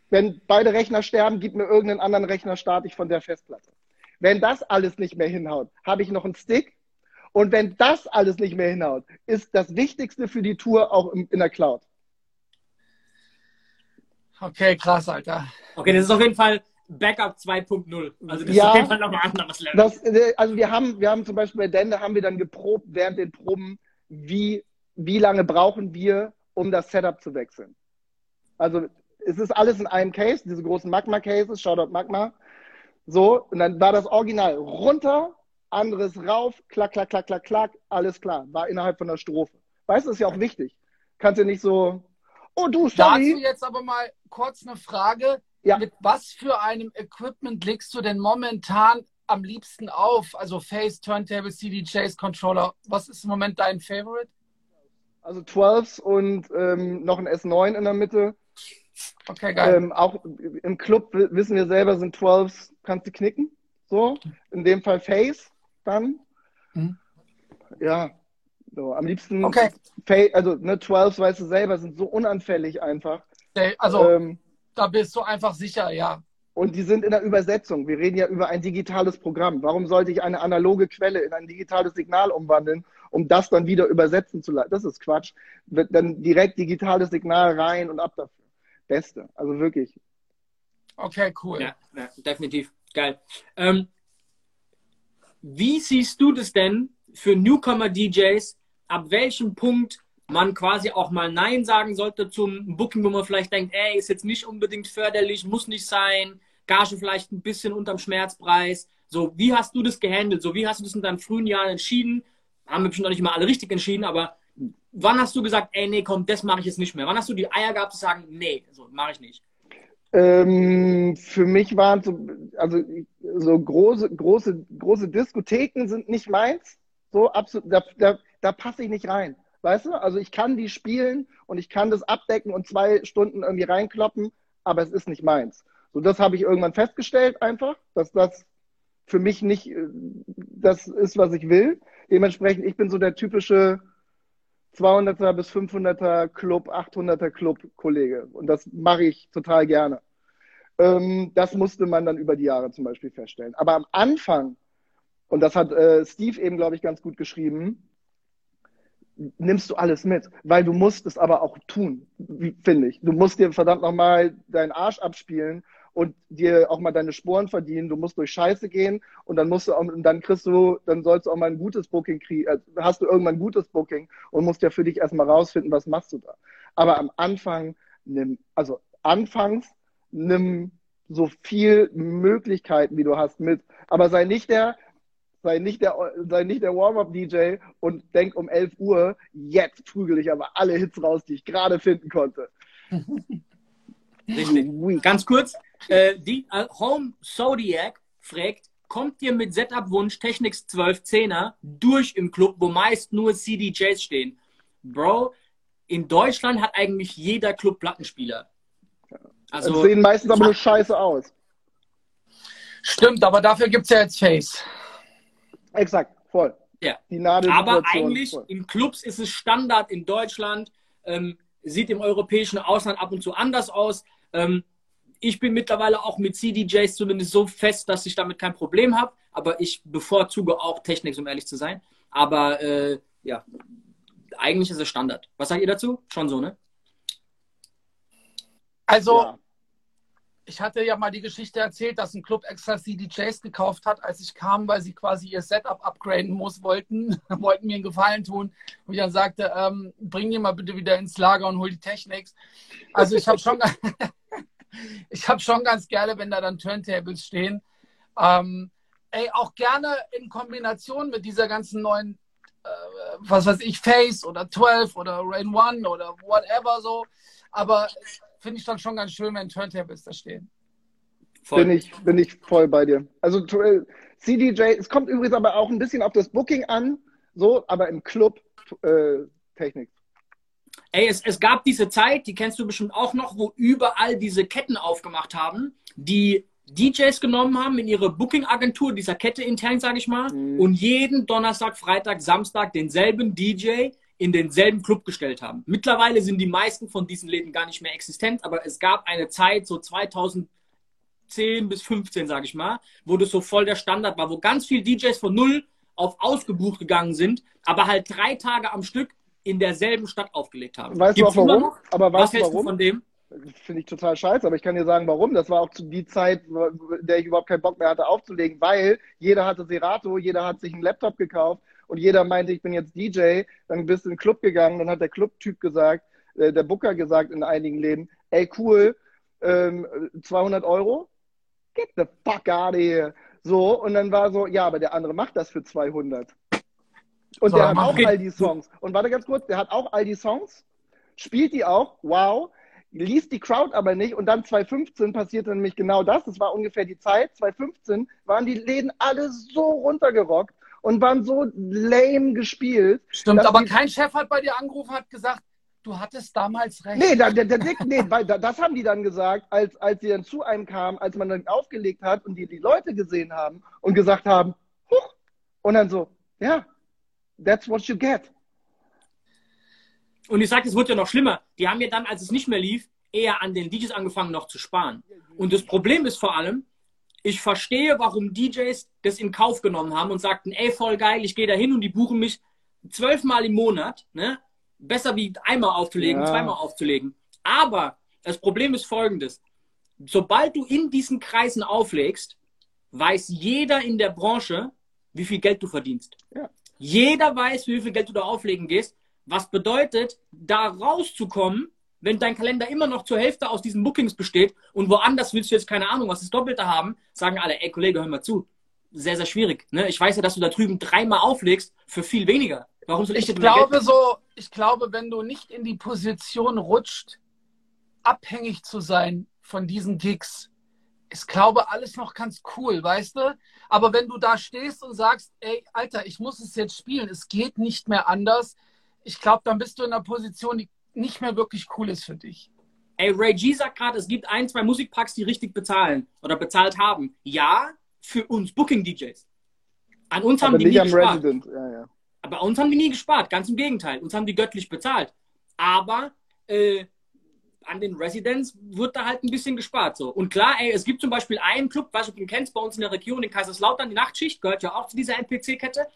Wenn beide Rechner sterben, gib mir irgendeinen anderen Rechner, starte ich von der Festplatte. Wenn das alles nicht mehr hinhaut, habe ich noch einen Stick. Und wenn das alles nicht mehr hinhaut, ist das Wichtigste für die Tour auch im, in der Cloud. Okay, krass, Alter. Okay, das ist auf jeden Fall Backup 2.0. Also das Ja. ist auf jeden Fall nochmal ein anderes Level. Das, äh, also wir haben, wir haben zum Beispiel bei Dende haben wir dann geprobt während den Proben, wie, wie lange brauchen wir, um das Setup zu wechseln. Also es ist alles in einem Case, diese großen Magma-Cases, Shoutout Magma. So, und dann war das Original runter, anderes rauf, klack, klack, klack, klack, klack, alles klar. War innerhalb von der Strophe. Weißt du, das ist ja auch wichtig. Kannst du nicht so, oh du, Dazu sorry. jetzt aber mal kurz eine Frage. Ja. Mit was für einem Equipment legst du denn momentan am liebsten auf? Also Face, Turntable, CDJs, Controller. Was ist im Moment dein Favorite? Also 12s und ähm, noch ein S9 in der Mitte. Okay, geil. Ähm, auch im Club wissen wir selber, sind 12s, kannst du knicken. So, in dem Fall Face dann. Mhm. Ja, so, am liebsten, Okay. Also ne, 12s, weißt du selber, sind so unanfällig einfach. Okay, Also Ähm, da bist du einfach sicher, ja. und die sind in der Übersetzung. Wir reden ja über ein digitales Programm. Warum sollte ich eine analoge Quelle in ein digitales Signal umwandeln, um das dann wieder übersetzen zu lassen? Das ist Quatsch. Wird Dann direkt digitales Signal rein und ab dafür. Beste. Also wirklich. Okay, cool. Ja, ja, definitiv. Geil. Ähm, wie siehst du das denn für Newcomer-DJs, ab welchem Punkt man quasi auch mal Nein sagen sollte zum Booking, wo man vielleicht denkt, ey, ist jetzt nicht unbedingt förderlich, muss nicht sein. Gage vielleicht ein bisschen unterm Schmerzpreis. So, wie hast du das gehandelt? So, wie hast du das in deinen frühen Jahren entschieden? Haben wir bestimmt noch nicht mal alle richtig entschieden, aber wann hast du gesagt, ey, nee, komm, das mache ich jetzt nicht mehr? Wann hast du die Eier gehabt zu sagen, nee, so mache ich nicht? Ähm, für mich waren so, also so große, große, große Diskotheken sind nicht meins. So absolut, da, da, da passe ich nicht rein. Weißt du? Also ich kann die spielen und ich kann das abdecken und zwei Stunden irgendwie reinkloppen, aber es ist nicht meins. So, das habe ich irgendwann festgestellt einfach, dass das für mich nicht äh, das ist, was ich will. Dementsprechend, ich bin so der typische 200er bis 500er Club, 800er Club Kollege. Und das mache ich total gerne. Ähm, das musste man dann über die Jahre zum Beispiel feststellen. Aber am Anfang, und das hat äh, Steve eben, glaube ich, ganz gut geschrieben, nimmst du alles mit, weil du musst es aber auch tun, finde ich. Du musst dir verdammt nochmal deinen Arsch abspielen und dir auch mal deine Sporen verdienen. Du musst durch Scheiße gehen und dann musst du auch, und dann kriegst du, dann sollst du auch mal ein gutes Booking kriegen, äh, hast du irgendwann ein gutes Booking und musst ja für dich erstmal rausfinden, was machst du da. Aber am Anfang nimm, also anfangs nimm so viel Möglichkeiten, wie du hast, mit. Aber sei nicht der, sei nicht der, sei nicht der Warm-Up-DJ und denk um 11 Uhr, jetzt prügel ich aber alle Hits raus, die ich gerade finden konnte. Richtig. Ganz kurz, äh, die äh, Home Zodiac fragt, kommt ihr mit Setup-Wunsch Technics 1210er durch im Club, wo meist nur CDJs stehen? Bro, in Deutschland hat eigentlich jeder Club Plattenspieler. Also, sehen meistens aber nur scheiße aus. Stimmt, aber dafür gibt es ja jetzt Face. Exakt, voll. Ja. Die Nadel aber eigentlich voll. in Clubs ist es Standard in Deutschland, ähm, sieht im europäischen Ausland ab und zu anders aus. Ähm, ich bin mittlerweile auch mit CDJs zumindest so fest, dass ich damit kein Problem habe. Aber ich bevorzuge auch Technik, um ehrlich zu sein. Aber äh, ja, eigentlich ist es Standard. Was sagt ihr dazu? Schon so, ne? Also, ja. Ich hatte ja mal die Geschichte erzählt, dass ein Club extra CDJs gekauft hat, als ich kam, weil sie quasi ihr Setup upgraden muss, wollten, wollten mir einen Gefallen tun. Und ich dann sagte, ähm, bring die mal bitte wieder ins Lager und hol die Technics. Also ich habe schon, ich schon ganz gerne, wenn da dann Turntables stehen. Ähm, ey, auch gerne in Kombination mit dieser ganzen neuen, äh, was weiß ich, Face oder 12 oder Rain One oder whatever so. Aber finde ich dann schon ganz schön, wenn Turntables da stehen. Bin ich, bin ich voll bei dir. Also äh, CDJ, es kommt übrigens aber auch ein bisschen auf das Booking an, so, aber im Club äh, Technik. Ey, es, es gab diese Zeit, die kennst du bestimmt auch noch, wo überall diese Ketten aufgemacht haben, die DJs genommen haben in ihre Booking-Agentur, dieser Kette intern, sage ich mal, mhm. und jeden Donnerstag, Freitag, Samstag denselben DJ in denselben Club gestellt haben. Mittlerweile sind die meisten von diesen Läden gar nicht mehr existent, aber es gab eine Zeit, so 2010 bis 15, sage ich mal, wo das so voll der Standard war, wo ganz viele DJs von null auf ausgebucht gegangen sind, aber halt drei Tage am Stück in derselben Stadt aufgelegt haben. Weißt Gibt's du auch warum? Aber weißt Was hältst warum? du von dem? Finde ich total scheiße, aber ich kann dir sagen, warum. Das war auch zu die Zeit, in der ich überhaupt keinen Bock mehr hatte aufzulegen, weil jeder hatte Serato, jeder hat sich einen Laptop gekauft und jeder meinte, ich bin jetzt DJ. Dann bist du in den Club gegangen, dann hat der Clubtyp gesagt, äh, der Booker gesagt in einigen Läden, ey cool, ähm, 200 Euro? Get the fuck out of here. So, und dann war so, ja, aber der andere macht das für 200. Und so, der hat auch all die Songs. Und warte ganz kurz, der hat auch all die Songs, spielt die auch, wow, liest die Crowd aber nicht. Und dann 2015 passierte nämlich genau das. Das war ungefähr die Zeit. 2015 waren die Läden alle so runtergerockt und waren so lame gespielt. Stimmt, aber kein Chef hat bei dir angerufen, hat gesagt, du hattest damals recht. Nee, der, der, der Dick, nee, weil das haben die dann gesagt, als, als sie dann zu einem kamen, als man dann aufgelegt hat und die die Leute gesehen haben und gesagt haben, huch, und dann so, ja, That's what you get. Und ich sage, es wird ja noch schlimmer. Die haben ja dann, als es nicht mehr lief, eher an den DJs angefangen noch zu sparen. Und das Problem ist vor allem, ich verstehe, warum DJs das in Kauf genommen haben und sagten, ey, voll geil, ich gehe da hin und die buchen mich zwölfmal im Monat. Ne? Besser wie einmal aufzulegen, ja. zweimal aufzulegen. Aber das Problem ist folgendes. Sobald du in diesen Kreisen auflegst, weiß jeder in der Branche, wie viel Geld du verdienst. Ja. Jeder weiß, wie viel Geld du da auflegen gehst. Was bedeutet, da rauszukommen, wenn dein Kalender immer noch zur Hälfte aus diesen Bookings besteht und woanders willst du jetzt keine Ahnung, was das Doppelte haben, sagen alle, ey Kollege, hör mal zu. Sehr, sehr schwierig. Ne? Ich weiß ja, dass du da drüben dreimal auflegst für viel weniger. Warum soll ich, ich glaube so, ich glaube, wenn du nicht in die Position rutscht, abhängig zu sein von diesen Gigs, ist, glaube alles noch ganz cool, weißt du? Aber wenn du da stehst und sagst, ey, Alter, ich muss es jetzt spielen, es geht nicht mehr anders, ich glaube, dann bist du in einer Position, die nicht mehr wirklich cool ist für dich. Ey, Ray G sagt gerade, es gibt ein, zwei Musikparks, die richtig bezahlen oder bezahlt haben. Ja, für uns Booking-DJs. An uns haben die nie gespart. Ja, ja. Aber uns haben die nie gespart, ganz im Gegenteil. Uns haben die göttlich bezahlt. Aber äh, an den Residents wird da halt ein bisschen gespart. So. Und klar, ey, es gibt zum Beispiel einen Club, weißt du, kennst, bei uns in der Region in Kaiserslautern, die Nachtschicht, gehört ja auch zu dieser NPC-Kette.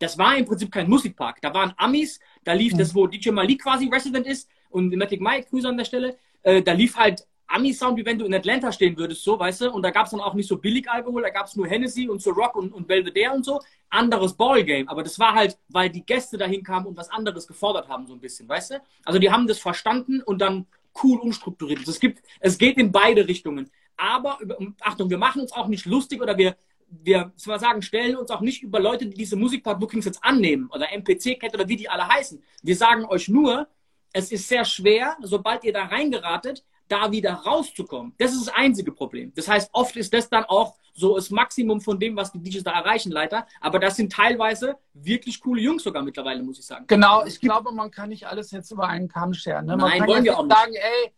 Das war im Prinzip kein Musikpark. Da waren Amis, da lief mhm. das, wo DJ Malik quasi Resident ist und Matic Mike, Grüße an der Stelle, äh, da lief halt Ami-Sound, wie wenn du in Atlanta stehen würdest, so, weißt du? Und da gab es dann auch nicht so billig Alkohol, da gab es nur Hennessy und so Rock und, und Belvedere und so. Anderes Ballgame. Aber das war halt, weil die Gäste dahin kamen und was anderes gefordert haben, so ein bisschen, weißt du? Also die haben das verstanden und dann cool umstrukturiert. Also es gibt, es geht in beide Richtungen. Aber, Achtung, wir machen uns auch nicht lustig oder wir, wir zwar sagen, stellen uns auch nicht über Leute, die diese Musikpart-Bookings jetzt annehmen oder MPC-Kette oder wie die alle heißen. Wir sagen euch nur, es ist sehr schwer, sobald ihr da reingeratet, da wieder rauszukommen. Das ist das einzige Problem. Das heißt, oft ist das dann auch so das Maximum von dem, was die DJs da erreichen, leider. Aber das sind teilweise wirklich coole Jungs sogar mittlerweile, muss ich sagen. Genau, ich glaube, man kann nicht alles jetzt über einen Kamm scheren. Ne? Man Nein, wollen wir auch nicht. sagen, ey,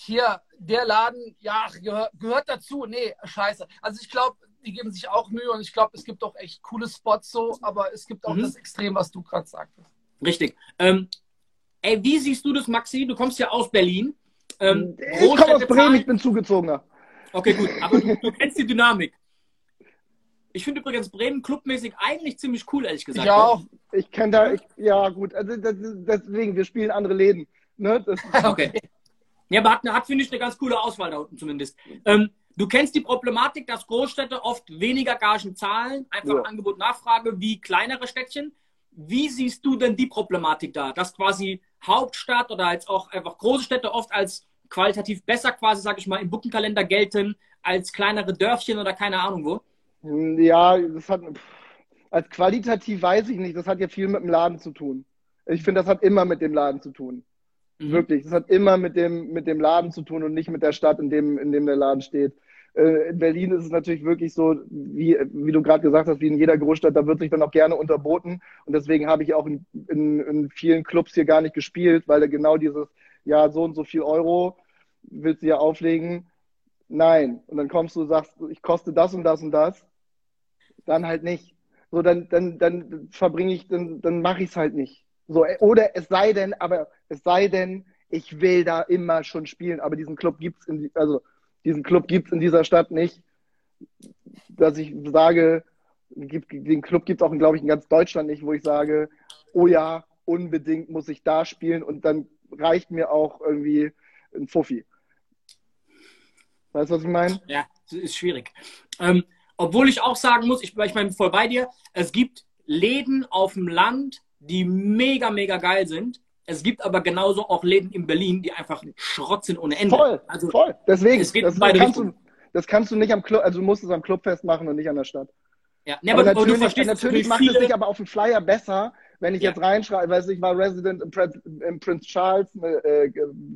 hier, der Laden, ja, gehör, gehört dazu. Nee, scheiße. Also ich glaube, die geben sich auch Mühe und ich glaube, es gibt auch echt coole Spots so, aber es gibt auch mhm. das Extrem, was du gerade sagtest. Richtig. Ähm, ey, wie siehst du das, Maxi? Du kommst ja aus Berlin. Ähm, ich komme aus Bremen, ich bin zugezogener. Okay, gut, aber du, du kennst die Dynamik. Ich finde übrigens Bremen clubmäßig eigentlich ziemlich cool, ehrlich gesagt. Ja, auch. Ich kenne da, ich, ja gut, also das, deswegen, wir spielen andere Läden. Ne? okay. Ja, aber hat, hat finde ich, eine ganz coole Auswahl da unten zumindest. Ähm, du kennst die Problematik, dass Großstädte oft weniger Gagen zahlen, einfach ja. Angebot, Nachfrage, wie kleinere Städtchen. Wie siehst du denn die Problematik da, dass quasi Hauptstadt oder jetzt auch einfach große Städte oft als qualitativ besser quasi, sag ich mal, im Buckenkalender gelten als kleinere Dörfchen oder keine Ahnung wo? Ja, das hat als qualitativ weiß ich nicht, das hat ja viel mit dem Laden zu tun. Ich finde, das hat immer mit dem Laden zu tun. Mhm. Wirklich. Das hat immer mit dem, mit dem Laden zu tun und nicht mit der Stadt, in dem, in dem der Laden steht. Äh, in Berlin ist es natürlich wirklich so, wie, wie du gerade gesagt hast, wie in jeder Großstadt, da wird sich dann auch gerne unterboten. Und deswegen habe ich auch in, in, in vielen Clubs hier gar nicht gespielt, weil genau dieses, ja, so und so viel Euro willst du ja auflegen. Nein. Und dann kommst du und sagst, ich koste das und das und das. Dann halt nicht. So, dann, dann, dann verbringe ich, dann, dann mache ich es halt nicht. So, oder es sei denn, aber es sei denn, ich will da immer schon spielen, aber diesen Club gibt's in, also diesen Club gibt's in dieser Stadt nicht, dass ich sage, gibt, den Club gibt es auch, glaube ich, in ganz Deutschland nicht, wo ich sage, oh ja, unbedingt muss ich da spielen und dann reicht mir auch irgendwie ein Fuffi. Weißt du, was ich meine? Ja, ist schwierig. Ähm, obwohl ich auch sagen muss, ich, ich meine voll bei dir, es gibt Läden auf dem Land, die mega, mega geil sind. Es gibt aber genauso auch Läden in Berlin, die einfach Schrott sind ohne Ende. Voll, also, voll. Deswegen, es geht das, beide kannst du, das kannst du nicht am Club, also du musst es am Club festmachen und nicht an der Stadt. Ja, nee, aber, aber, natürlich, du verstehst, natürlich macht es sich aber auf dem Flyer besser, wenn ich ja. jetzt reinschreibe, weiß ich war Resident im, Prince, Charles äh,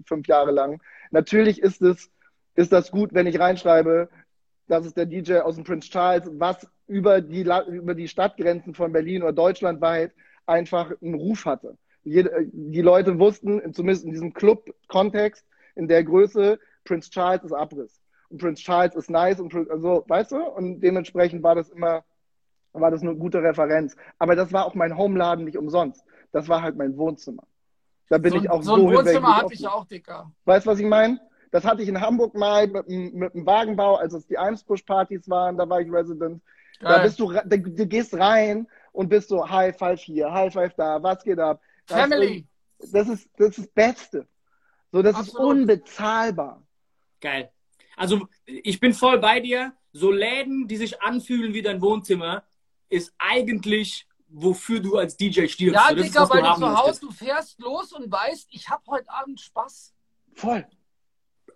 fünf Jahre lang. Natürlich ist es, ist das gut, wenn ich reinschreibe, das ist der DJ aus dem Prince Charles, was über die, über die Stadtgrenzen von Berlin oder deutschlandweit einfach einen Ruf hatte. Die Leute wussten, zumindest in diesem Club-Kontext, in der Größe, Prince Charles ist Abriss. Und Prince Charles ist nice und also, weißt du? Und dementsprechend war das immer, war das eine gute Referenz. Aber das war auch mein Homeladen nicht umsonst. Das war halt mein Wohnzimmer. Da bin so, ich auch so. So ein Wohnzimmer hatte ich auch, Dicker. Weißt du, was ich meine? Das hatte ich in Hamburg mal mit, mit dem Wagenbau, als es die Eimsbusch-Partys waren, da war ich Resident. Geil. Da bist du, du gehst rein und bist so High Five hier, High Five da, was geht ab? Das Family. Ist, das ist das, ist das Beste. So, das Absolut. ist unbezahlbar. Geil. Also ich bin voll bei dir. So Läden, die sich anfühlen wie dein Wohnzimmer, ist eigentlich wofür du als DJ stirbst. Ja, das ist, Digga, was weil du zu. Hause, du fährst los und weißt, ich habe heute Abend Spaß. Voll.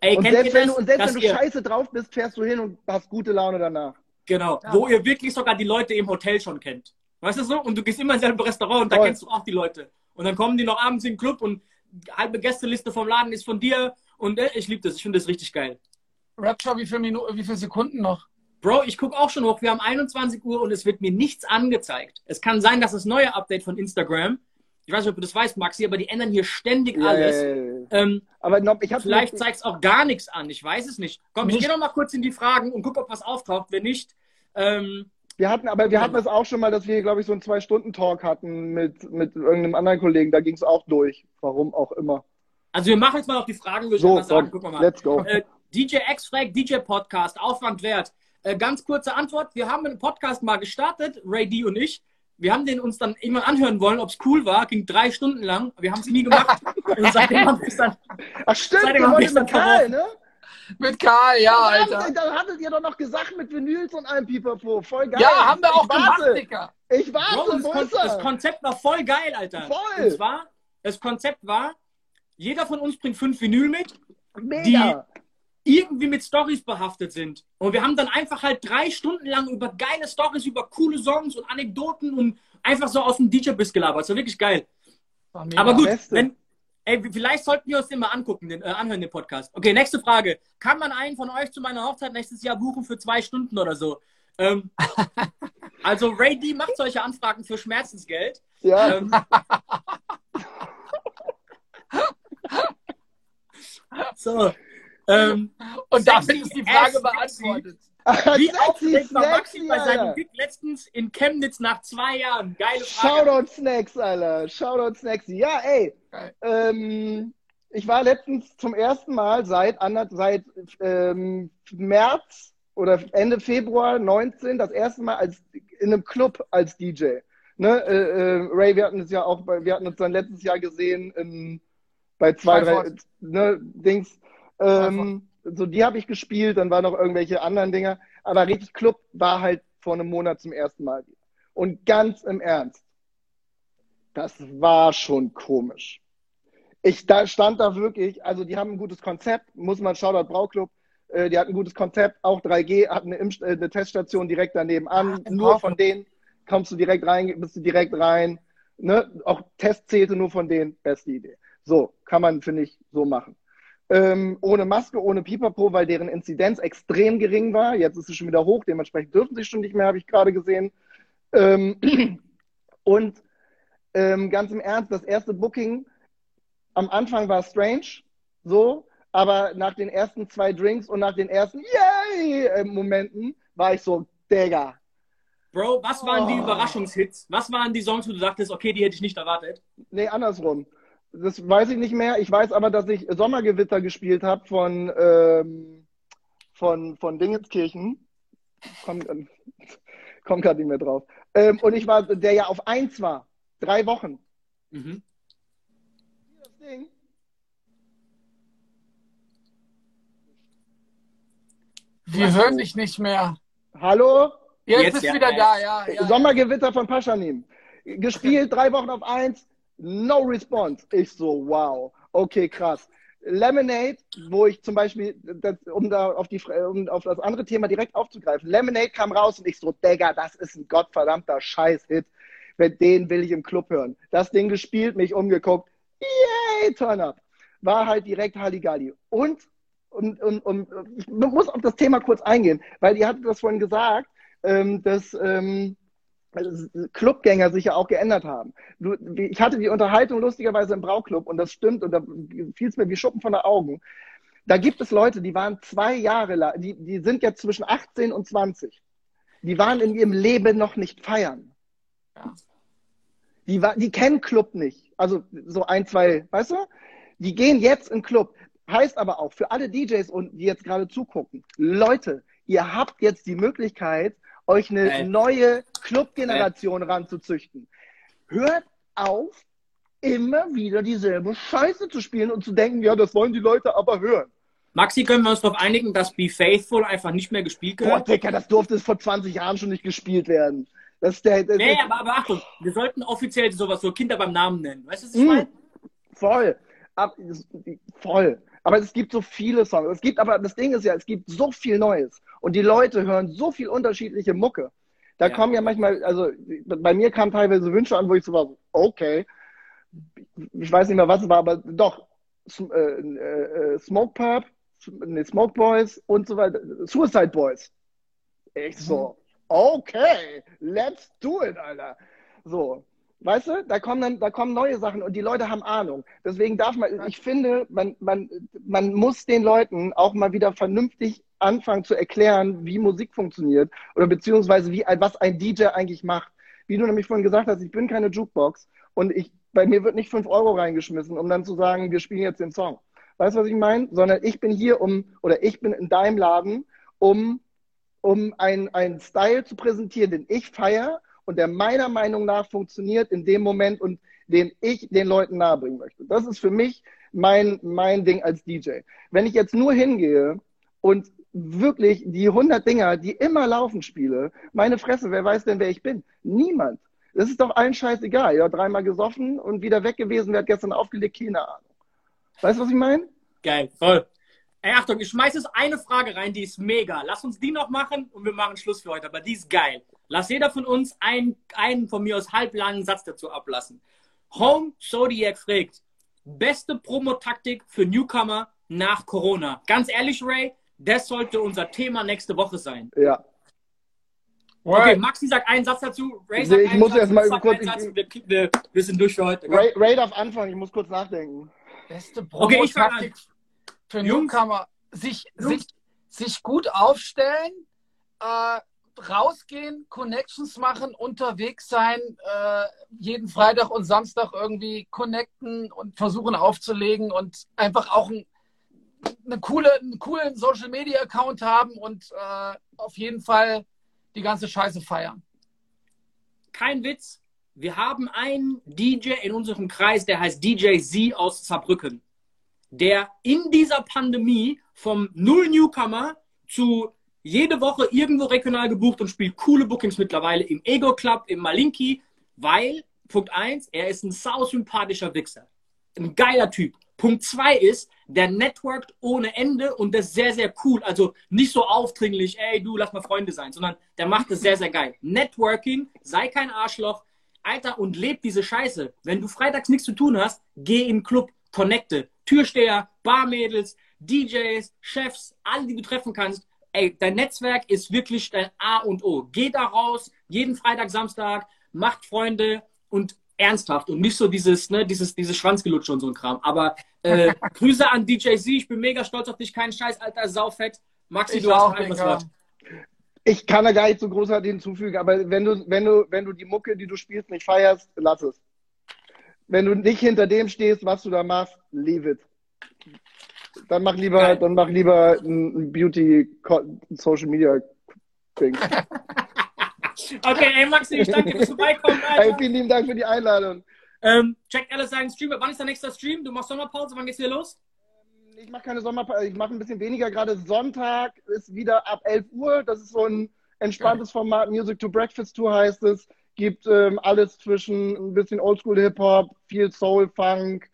Ey, Und kennt selbst ihr wenn das, du, und selbst dass wenn du ihr, scheiße drauf bist, fährst du hin und hast gute Laune danach. Genau, Ja. wo ihr wirklich sogar die Leute im Hotel schon kennt. Weißt du so? Und du gehst immer ins selbe Restaurant und da Voll. kennst du auch die Leute. Und dann kommen die noch abends in den Club und halbe Gästeliste vom Laden ist von dir. Und äh, ich liebe das, ich finde das richtig geil. Rapture, wie viele Minuten, wie viele Sekunden noch? Bro, ich gucke auch schon hoch. Wir haben 21 Uhr und es wird mir nichts angezeigt. Es kann sein, dass das neue Update von Instagram, ich weiß nicht, ob du das weißt, Maxi, aber die ändern hier ständig alles. Ja, ja, ja, ja. Ähm, Aber noch, ich habe vielleicht zeigt es auch gar nichts an. Ich weiß es nicht. Komm, ich Nicht. gehe noch mal kurz in die Fragen und guck, ob was auftaucht. Wenn nicht, ähm, Wir hatten, aber wir hatten es auch schon mal, dass wir, glaube ich, so einen Zwei-Stunden-Talk hatten mit, mit irgendeinem anderen Kollegen. Da ging es auch durch. Warum auch immer. also wir machen jetzt mal noch die Fragen, würde ich So, mal sagen. Gucken wir mal. let's go. Äh, DJ X fragt, DJ Podcast, Aufwand wert. Äh, ganz kurze Antwort. Wir haben einen Podcast mal gestartet, Ray D und ich. Wir haben den uns dann irgendwann anhören wollen, ob es cool war. Ging drei Stunden lang. Wir haben es nie gemacht. und seitdem haben wir es dann. Ach stimmt, Seitdem haben wir es dann Karl, ne? Mit Karl, ja, Alter. ey, Da hattet ihr doch noch gesagt mit Vinyls und allem Pipapo. Voll geil. Ja, haben wir auch ich gemacht, warte. Digga. Ich Bro, warte, das, wo Kon das? Konzept war voll geil, Alter. Voll. Und zwar, das Konzept war, jeder von uns bringt fünf Vinyl mit, Mega. irgendwie mit Stories behaftet sind. Und wir haben dann einfach halt drei Stunden lang über geile Stories, über coole Songs und Anekdoten und einfach so aus dem DJ-Biss gelabert. Das war wirklich geil. War. Aber gut, Beste. wenn, ey, vielleicht sollten wir uns den mal angucken, den, äh, anhören, den Podcast. Okay, nächste Frage. Kann man einen von euch zu meiner Hochzeit nächstes Jahr buchen für zwei Stunden oder so? Ähm, also Ray D macht solche Anfragen für Schmerzensgeld. Ja, Ähm, so. Ähm, Und damit ist die Frage beantwortet. Wie aufgeregt war Maxi bei seinem. Gig letztens in Chemnitz nach zwei Jahren? Geile Frage. Shoutout Snacks, Alter. Shoutout Snacks. Ja, ey. Ähm, ich war letztens zum ersten Mal seit, seit ähm, März oder Ende Februar 19 das erste Mal als, in einem Club als DJ. Ne, äh, äh, Ray, wir hatten es ja auch, bei, wir hatten uns dann letztes Jahr gesehen in, bei zwei, drei ne, Dings. Ähm, so die habe ich gespielt, dann waren noch irgendwelche anderen Dinger. Aber richtig Club war halt vor einem Monat zum ersten Mal wieder. Und ganz im Ernst, das war schon komisch. Ich da, stand da wirklich, also die haben ein gutes Konzept, muss man Shoutout Brauclub, äh, die hatten ein gutes Konzept, auch 3G, hatten eine, Impf äh, eine Teststation direkt daneben an, im nur von denen kommst du direkt rein, bist du direkt rein, ne? Auch Test zählte nur von denen, beste Idee. So, kann man, finde ich, so machen. Ähm, ohne Maske, ohne Pipapo, weil deren Inzidenz extrem gering war. Jetzt ist sie schon wieder hoch, dementsprechend dürfen sie schon nicht mehr, habe ich gerade gesehen. Ähm, und ähm, ganz im Ernst, das erste Booking am Anfang war strange, so, aber nach den ersten zwei Drinks und nach den ersten Yay-Momenten war ich so, Digga. Bro, was waren die Oh. Überraschungshits? Was waren die Songs, wo du sagtest, okay, die hätte ich nicht erwartet? Nee, andersrum. Das weiß ich nicht mehr. Ich weiß aber, dass ich Sommergewitter gespielt habe von, ähm, von, von Dingenskirchen. Komm, ähm, komm gerade nicht mehr drauf. Ähm, und ich war, der ja auf eins war. Drei Wochen. Mhm. Das Ding. Wir hören dich nicht mehr. Hallo? Jetzt, Jetzt bist ja, wieder ja. da, ja. ja. Sommergewitter von Paschanim. Gespielt, drei Wochen auf eins, no response. Ich so, wow, okay, krass. Lemonade, wo ich zum Beispiel, das, um da auf, die, um auf das andere Thema direkt aufzugreifen, Lemonade kam raus und ich so, Digga, das ist ein gottverdammter Scheiß-Hit. Den will ich im Club hören. Das Ding gespielt, mich umgeguckt, yay, turn up. War halt direkt Halligalli. Und, und, und, und ich muss auf das Thema kurz eingehen, weil ihr hattet das vorhin gesagt, ähm, dass ähm, Clubgänger sich ja auch geändert haben. Ich hatte die Unterhaltung lustigerweise im Brauclub und das stimmt und da fiel es mir wie Schuppen von den Augen. Da gibt es Leute, die waren zwei Jahre lang, die, die sind jetzt zwischen 18 und 20. Die waren in ihrem Leben noch nicht feiern. Ja. Die, war, die kennen Club nicht. Also so ein, zwei, weißt du? Die gehen jetzt in Club. Heißt aber auch für alle DJs und die jetzt gerade zugucken, Leute, ihr habt jetzt die Möglichkeit, euch eine Geil. neue Clubgeneration ranzuzüchten. Hört auf, immer wieder dieselbe Scheiße zu spielen und zu denken, ja, das wollen die Leute aber hören. Maxi, können wir uns darauf einigen, dass Be Faithful einfach nicht mehr gespielt Boah, gehört? Dicker, das durfte es vor 20 Jahren schon nicht gespielt werden. Das der, das Nee, aber, aber Achtung, wir sollten offiziell sowas so Kinder beim Namen nennen. Weißt du, was ich Mm. meine? Voll. Ab, voll. Aber es gibt so viele Songs. Es gibt aber, das Ding ist ja, es gibt so viel Neues. Und die Leute hören so viel unterschiedliche Mucke. Da Ja. kommen ja manchmal, also bei mir kamen teilweise Wünsche an, wo ich so war, okay. Ich weiß nicht mehr, was es war, aber doch. Äh, äh, äh, Smoke Pub, nee, Smoke Boys und so weiter. Suicide Boys. Ich so, okay, let's do it, Alter. So, weißt du, da kommen dann, da kommen neue Sachen und die Leute haben Ahnung. Deswegen darf man, ich finde, man, man, man muss den Leuten auch mal wieder vernünftig anfangen zu erklären, wie Musik funktioniert oder beziehungsweise wie, was ein DJ eigentlich macht. Wie du nämlich vorhin gesagt hast, ich bin keine Jukebox und ich, bei mir wird nicht fünf Euro reingeschmissen, um dann zu sagen, wir spielen jetzt den Song. Weißt du, was ich meine? Sondern ich bin hier um, oder ich bin in deinem Laden, um um einen Style zu präsentieren, den ich feiere und der meiner Meinung nach funktioniert in dem Moment und den ich den Leuten nahebringen möchte. Das ist für mich mein, mein Ding als DJ. Wenn ich jetzt nur hingehe und wirklich die 100 Dinger, die immer laufen, spiele, meine Fresse, wer weiß denn, wer ich bin? Niemand. Das ist doch allen scheißegal. Ja, dreimal gesoffen und wieder weg gewesen, wer hat gestern aufgelegt, keine Ahnung. Weißt du, was ich meine? Geil, voll. Ey, Achtung, ich schmeiß jetzt eine Frage rein, die ist mega. Lass uns die noch machen und wir machen Schluss für heute, aber die ist geil. Lass jeder von uns einen, einen von mir aus halblangen Satz dazu ablassen. Home Zodiac fragt, beste Promotaktik für Newcomer nach Corona. Ganz ehrlich, Ray, das sollte unser Thema nächste Woche sein. Ja. Okay, Maxi sagt einen Satz dazu. Ray Ich- sagt ich einen muss Satz, erst mal kurz- einen Satz wir, wir, wir sind durch für heute. Ray, Ray darf anfangen, ich muss kurz nachdenken. Beste Okay, ich fang Promo-Taktik für. Newcomer. Sich, Jungs. sich, sich gut aufstellen, äh, rausgehen, Connections machen, unterwegs sein, äh, jeden Freitag und Samstag irgendwie connecten und versuchen aufzulegen und einfach auch ein, eine coole, einen coolen Social Media Account haben und äh, auf jeden Fall die ganze Scheiße feiern. kein Witz, wir haben einen DJ in unserem Kreis, der heißt DJ Z aus Saarbrücken, der in dieser Pandemie vom Null Newcomer zu jede Woche irgendwo regional gebucht und spielt coole Bookings mittlerweile im Ego Club, im Malinki, weil, Punkt eins, er ist ein sausympathischer Wichser. Ein geiler Typ. Punkt zwei ist, der networkt ohne Ende und das sehr, sehr cool. Also nicht so aufdringlich, ey, du, lass mal Freunde sein, sondern der macht das sehr, sehr geil. Networking, sei kein Arschloch, Alter, und lebt diese Scheiße. Wenn du freitags nichts zu tun hast, geh in den Club, connecte. Türsteher, Barmädels, DJs, Chefs, alle, die du treffen kannst. Ey, dein Netzwerk ist wirklich dein A und O. Geh da raus, jeden Freitag, Samstag, macht Freunde und ernsthaft und nicht so dieses, ne, dieses, dieses Schwanzgelutsche und so ein Kram. Aber äh, Grüße an DJ Z, ich bin mega stolz auf dich, kein Scheiß, Alter, saufett. Maxi, Ich du hast auch, noch ein was. Wort. Ich kann da gar nicht so großartig hinzufügen, aber wenn du, wenn du, wenn du die Mucke, die du spielst, nicht feierst, lass es. Wenn du nicht hinter dem stehst, was du da machst, leave it. Dann mach lieber, Geil. dann mach lieber ein Beauty Social Media Ding. Okay, ey Maxi, ich danke dir fürs Vorbeikommen, Alter. vielen lieben Dank für die Einladung. Ähm, checkt alle seinen Stream. Wann ist der nächste Stream? Du machst Sommerpause, wann geht's wieder los? Ich mache keine Sommerpause, ich mache ein bisschen weniger. Gerade Sonntag ist wieder ab 11 Uhr. Das ist so ein entspanntes Format. Music to Breakfast Tour heißt es. Gibt ähm, alles zwischen ein bisschen Oldschool Hip-Hop, viel Soul, Funk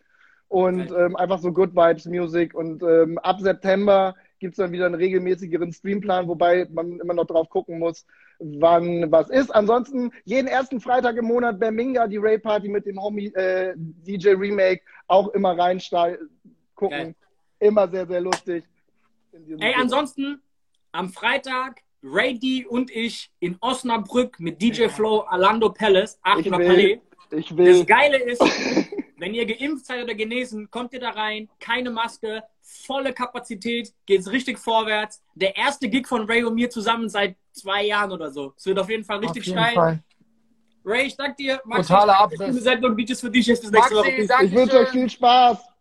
und Geil. ähm, einfach so Good Vibes Music. Und ähm, ab September gibt es dann wieder einen regelmäßigeren Streamplan, wobei man immer noch drauf gucken muss, wann was ist. Ansonsten jeden ersten Freitag im Monat Berminga, die Ray Party mit dem Homie äh, DJ Remake, auch immer rein gucken. Immer sehr, sehr lustig. Ey, Sinne. ansonsten am Freitag Ray D und ich in Osnabrück mit DJ Flow, Alando Palace, ich 800 will, Palais. ich Das will. Geile ist, wenn ihr geimpft seid oder genesen, kommt ihr da rein, keine Maske, volle Kapazität, geht's richtig vorwärts. Der erste Gig von Ray und mir zusammen seit zwei Jahren oder so. Es wird auf jeden Fall richtig Auf jeden steil. Fall. Ray, ich danke dir. Totaler ich dir für Abriss. Sendung. Für nächste Maxi, Woche. Ich wünsche euch viel Spaß.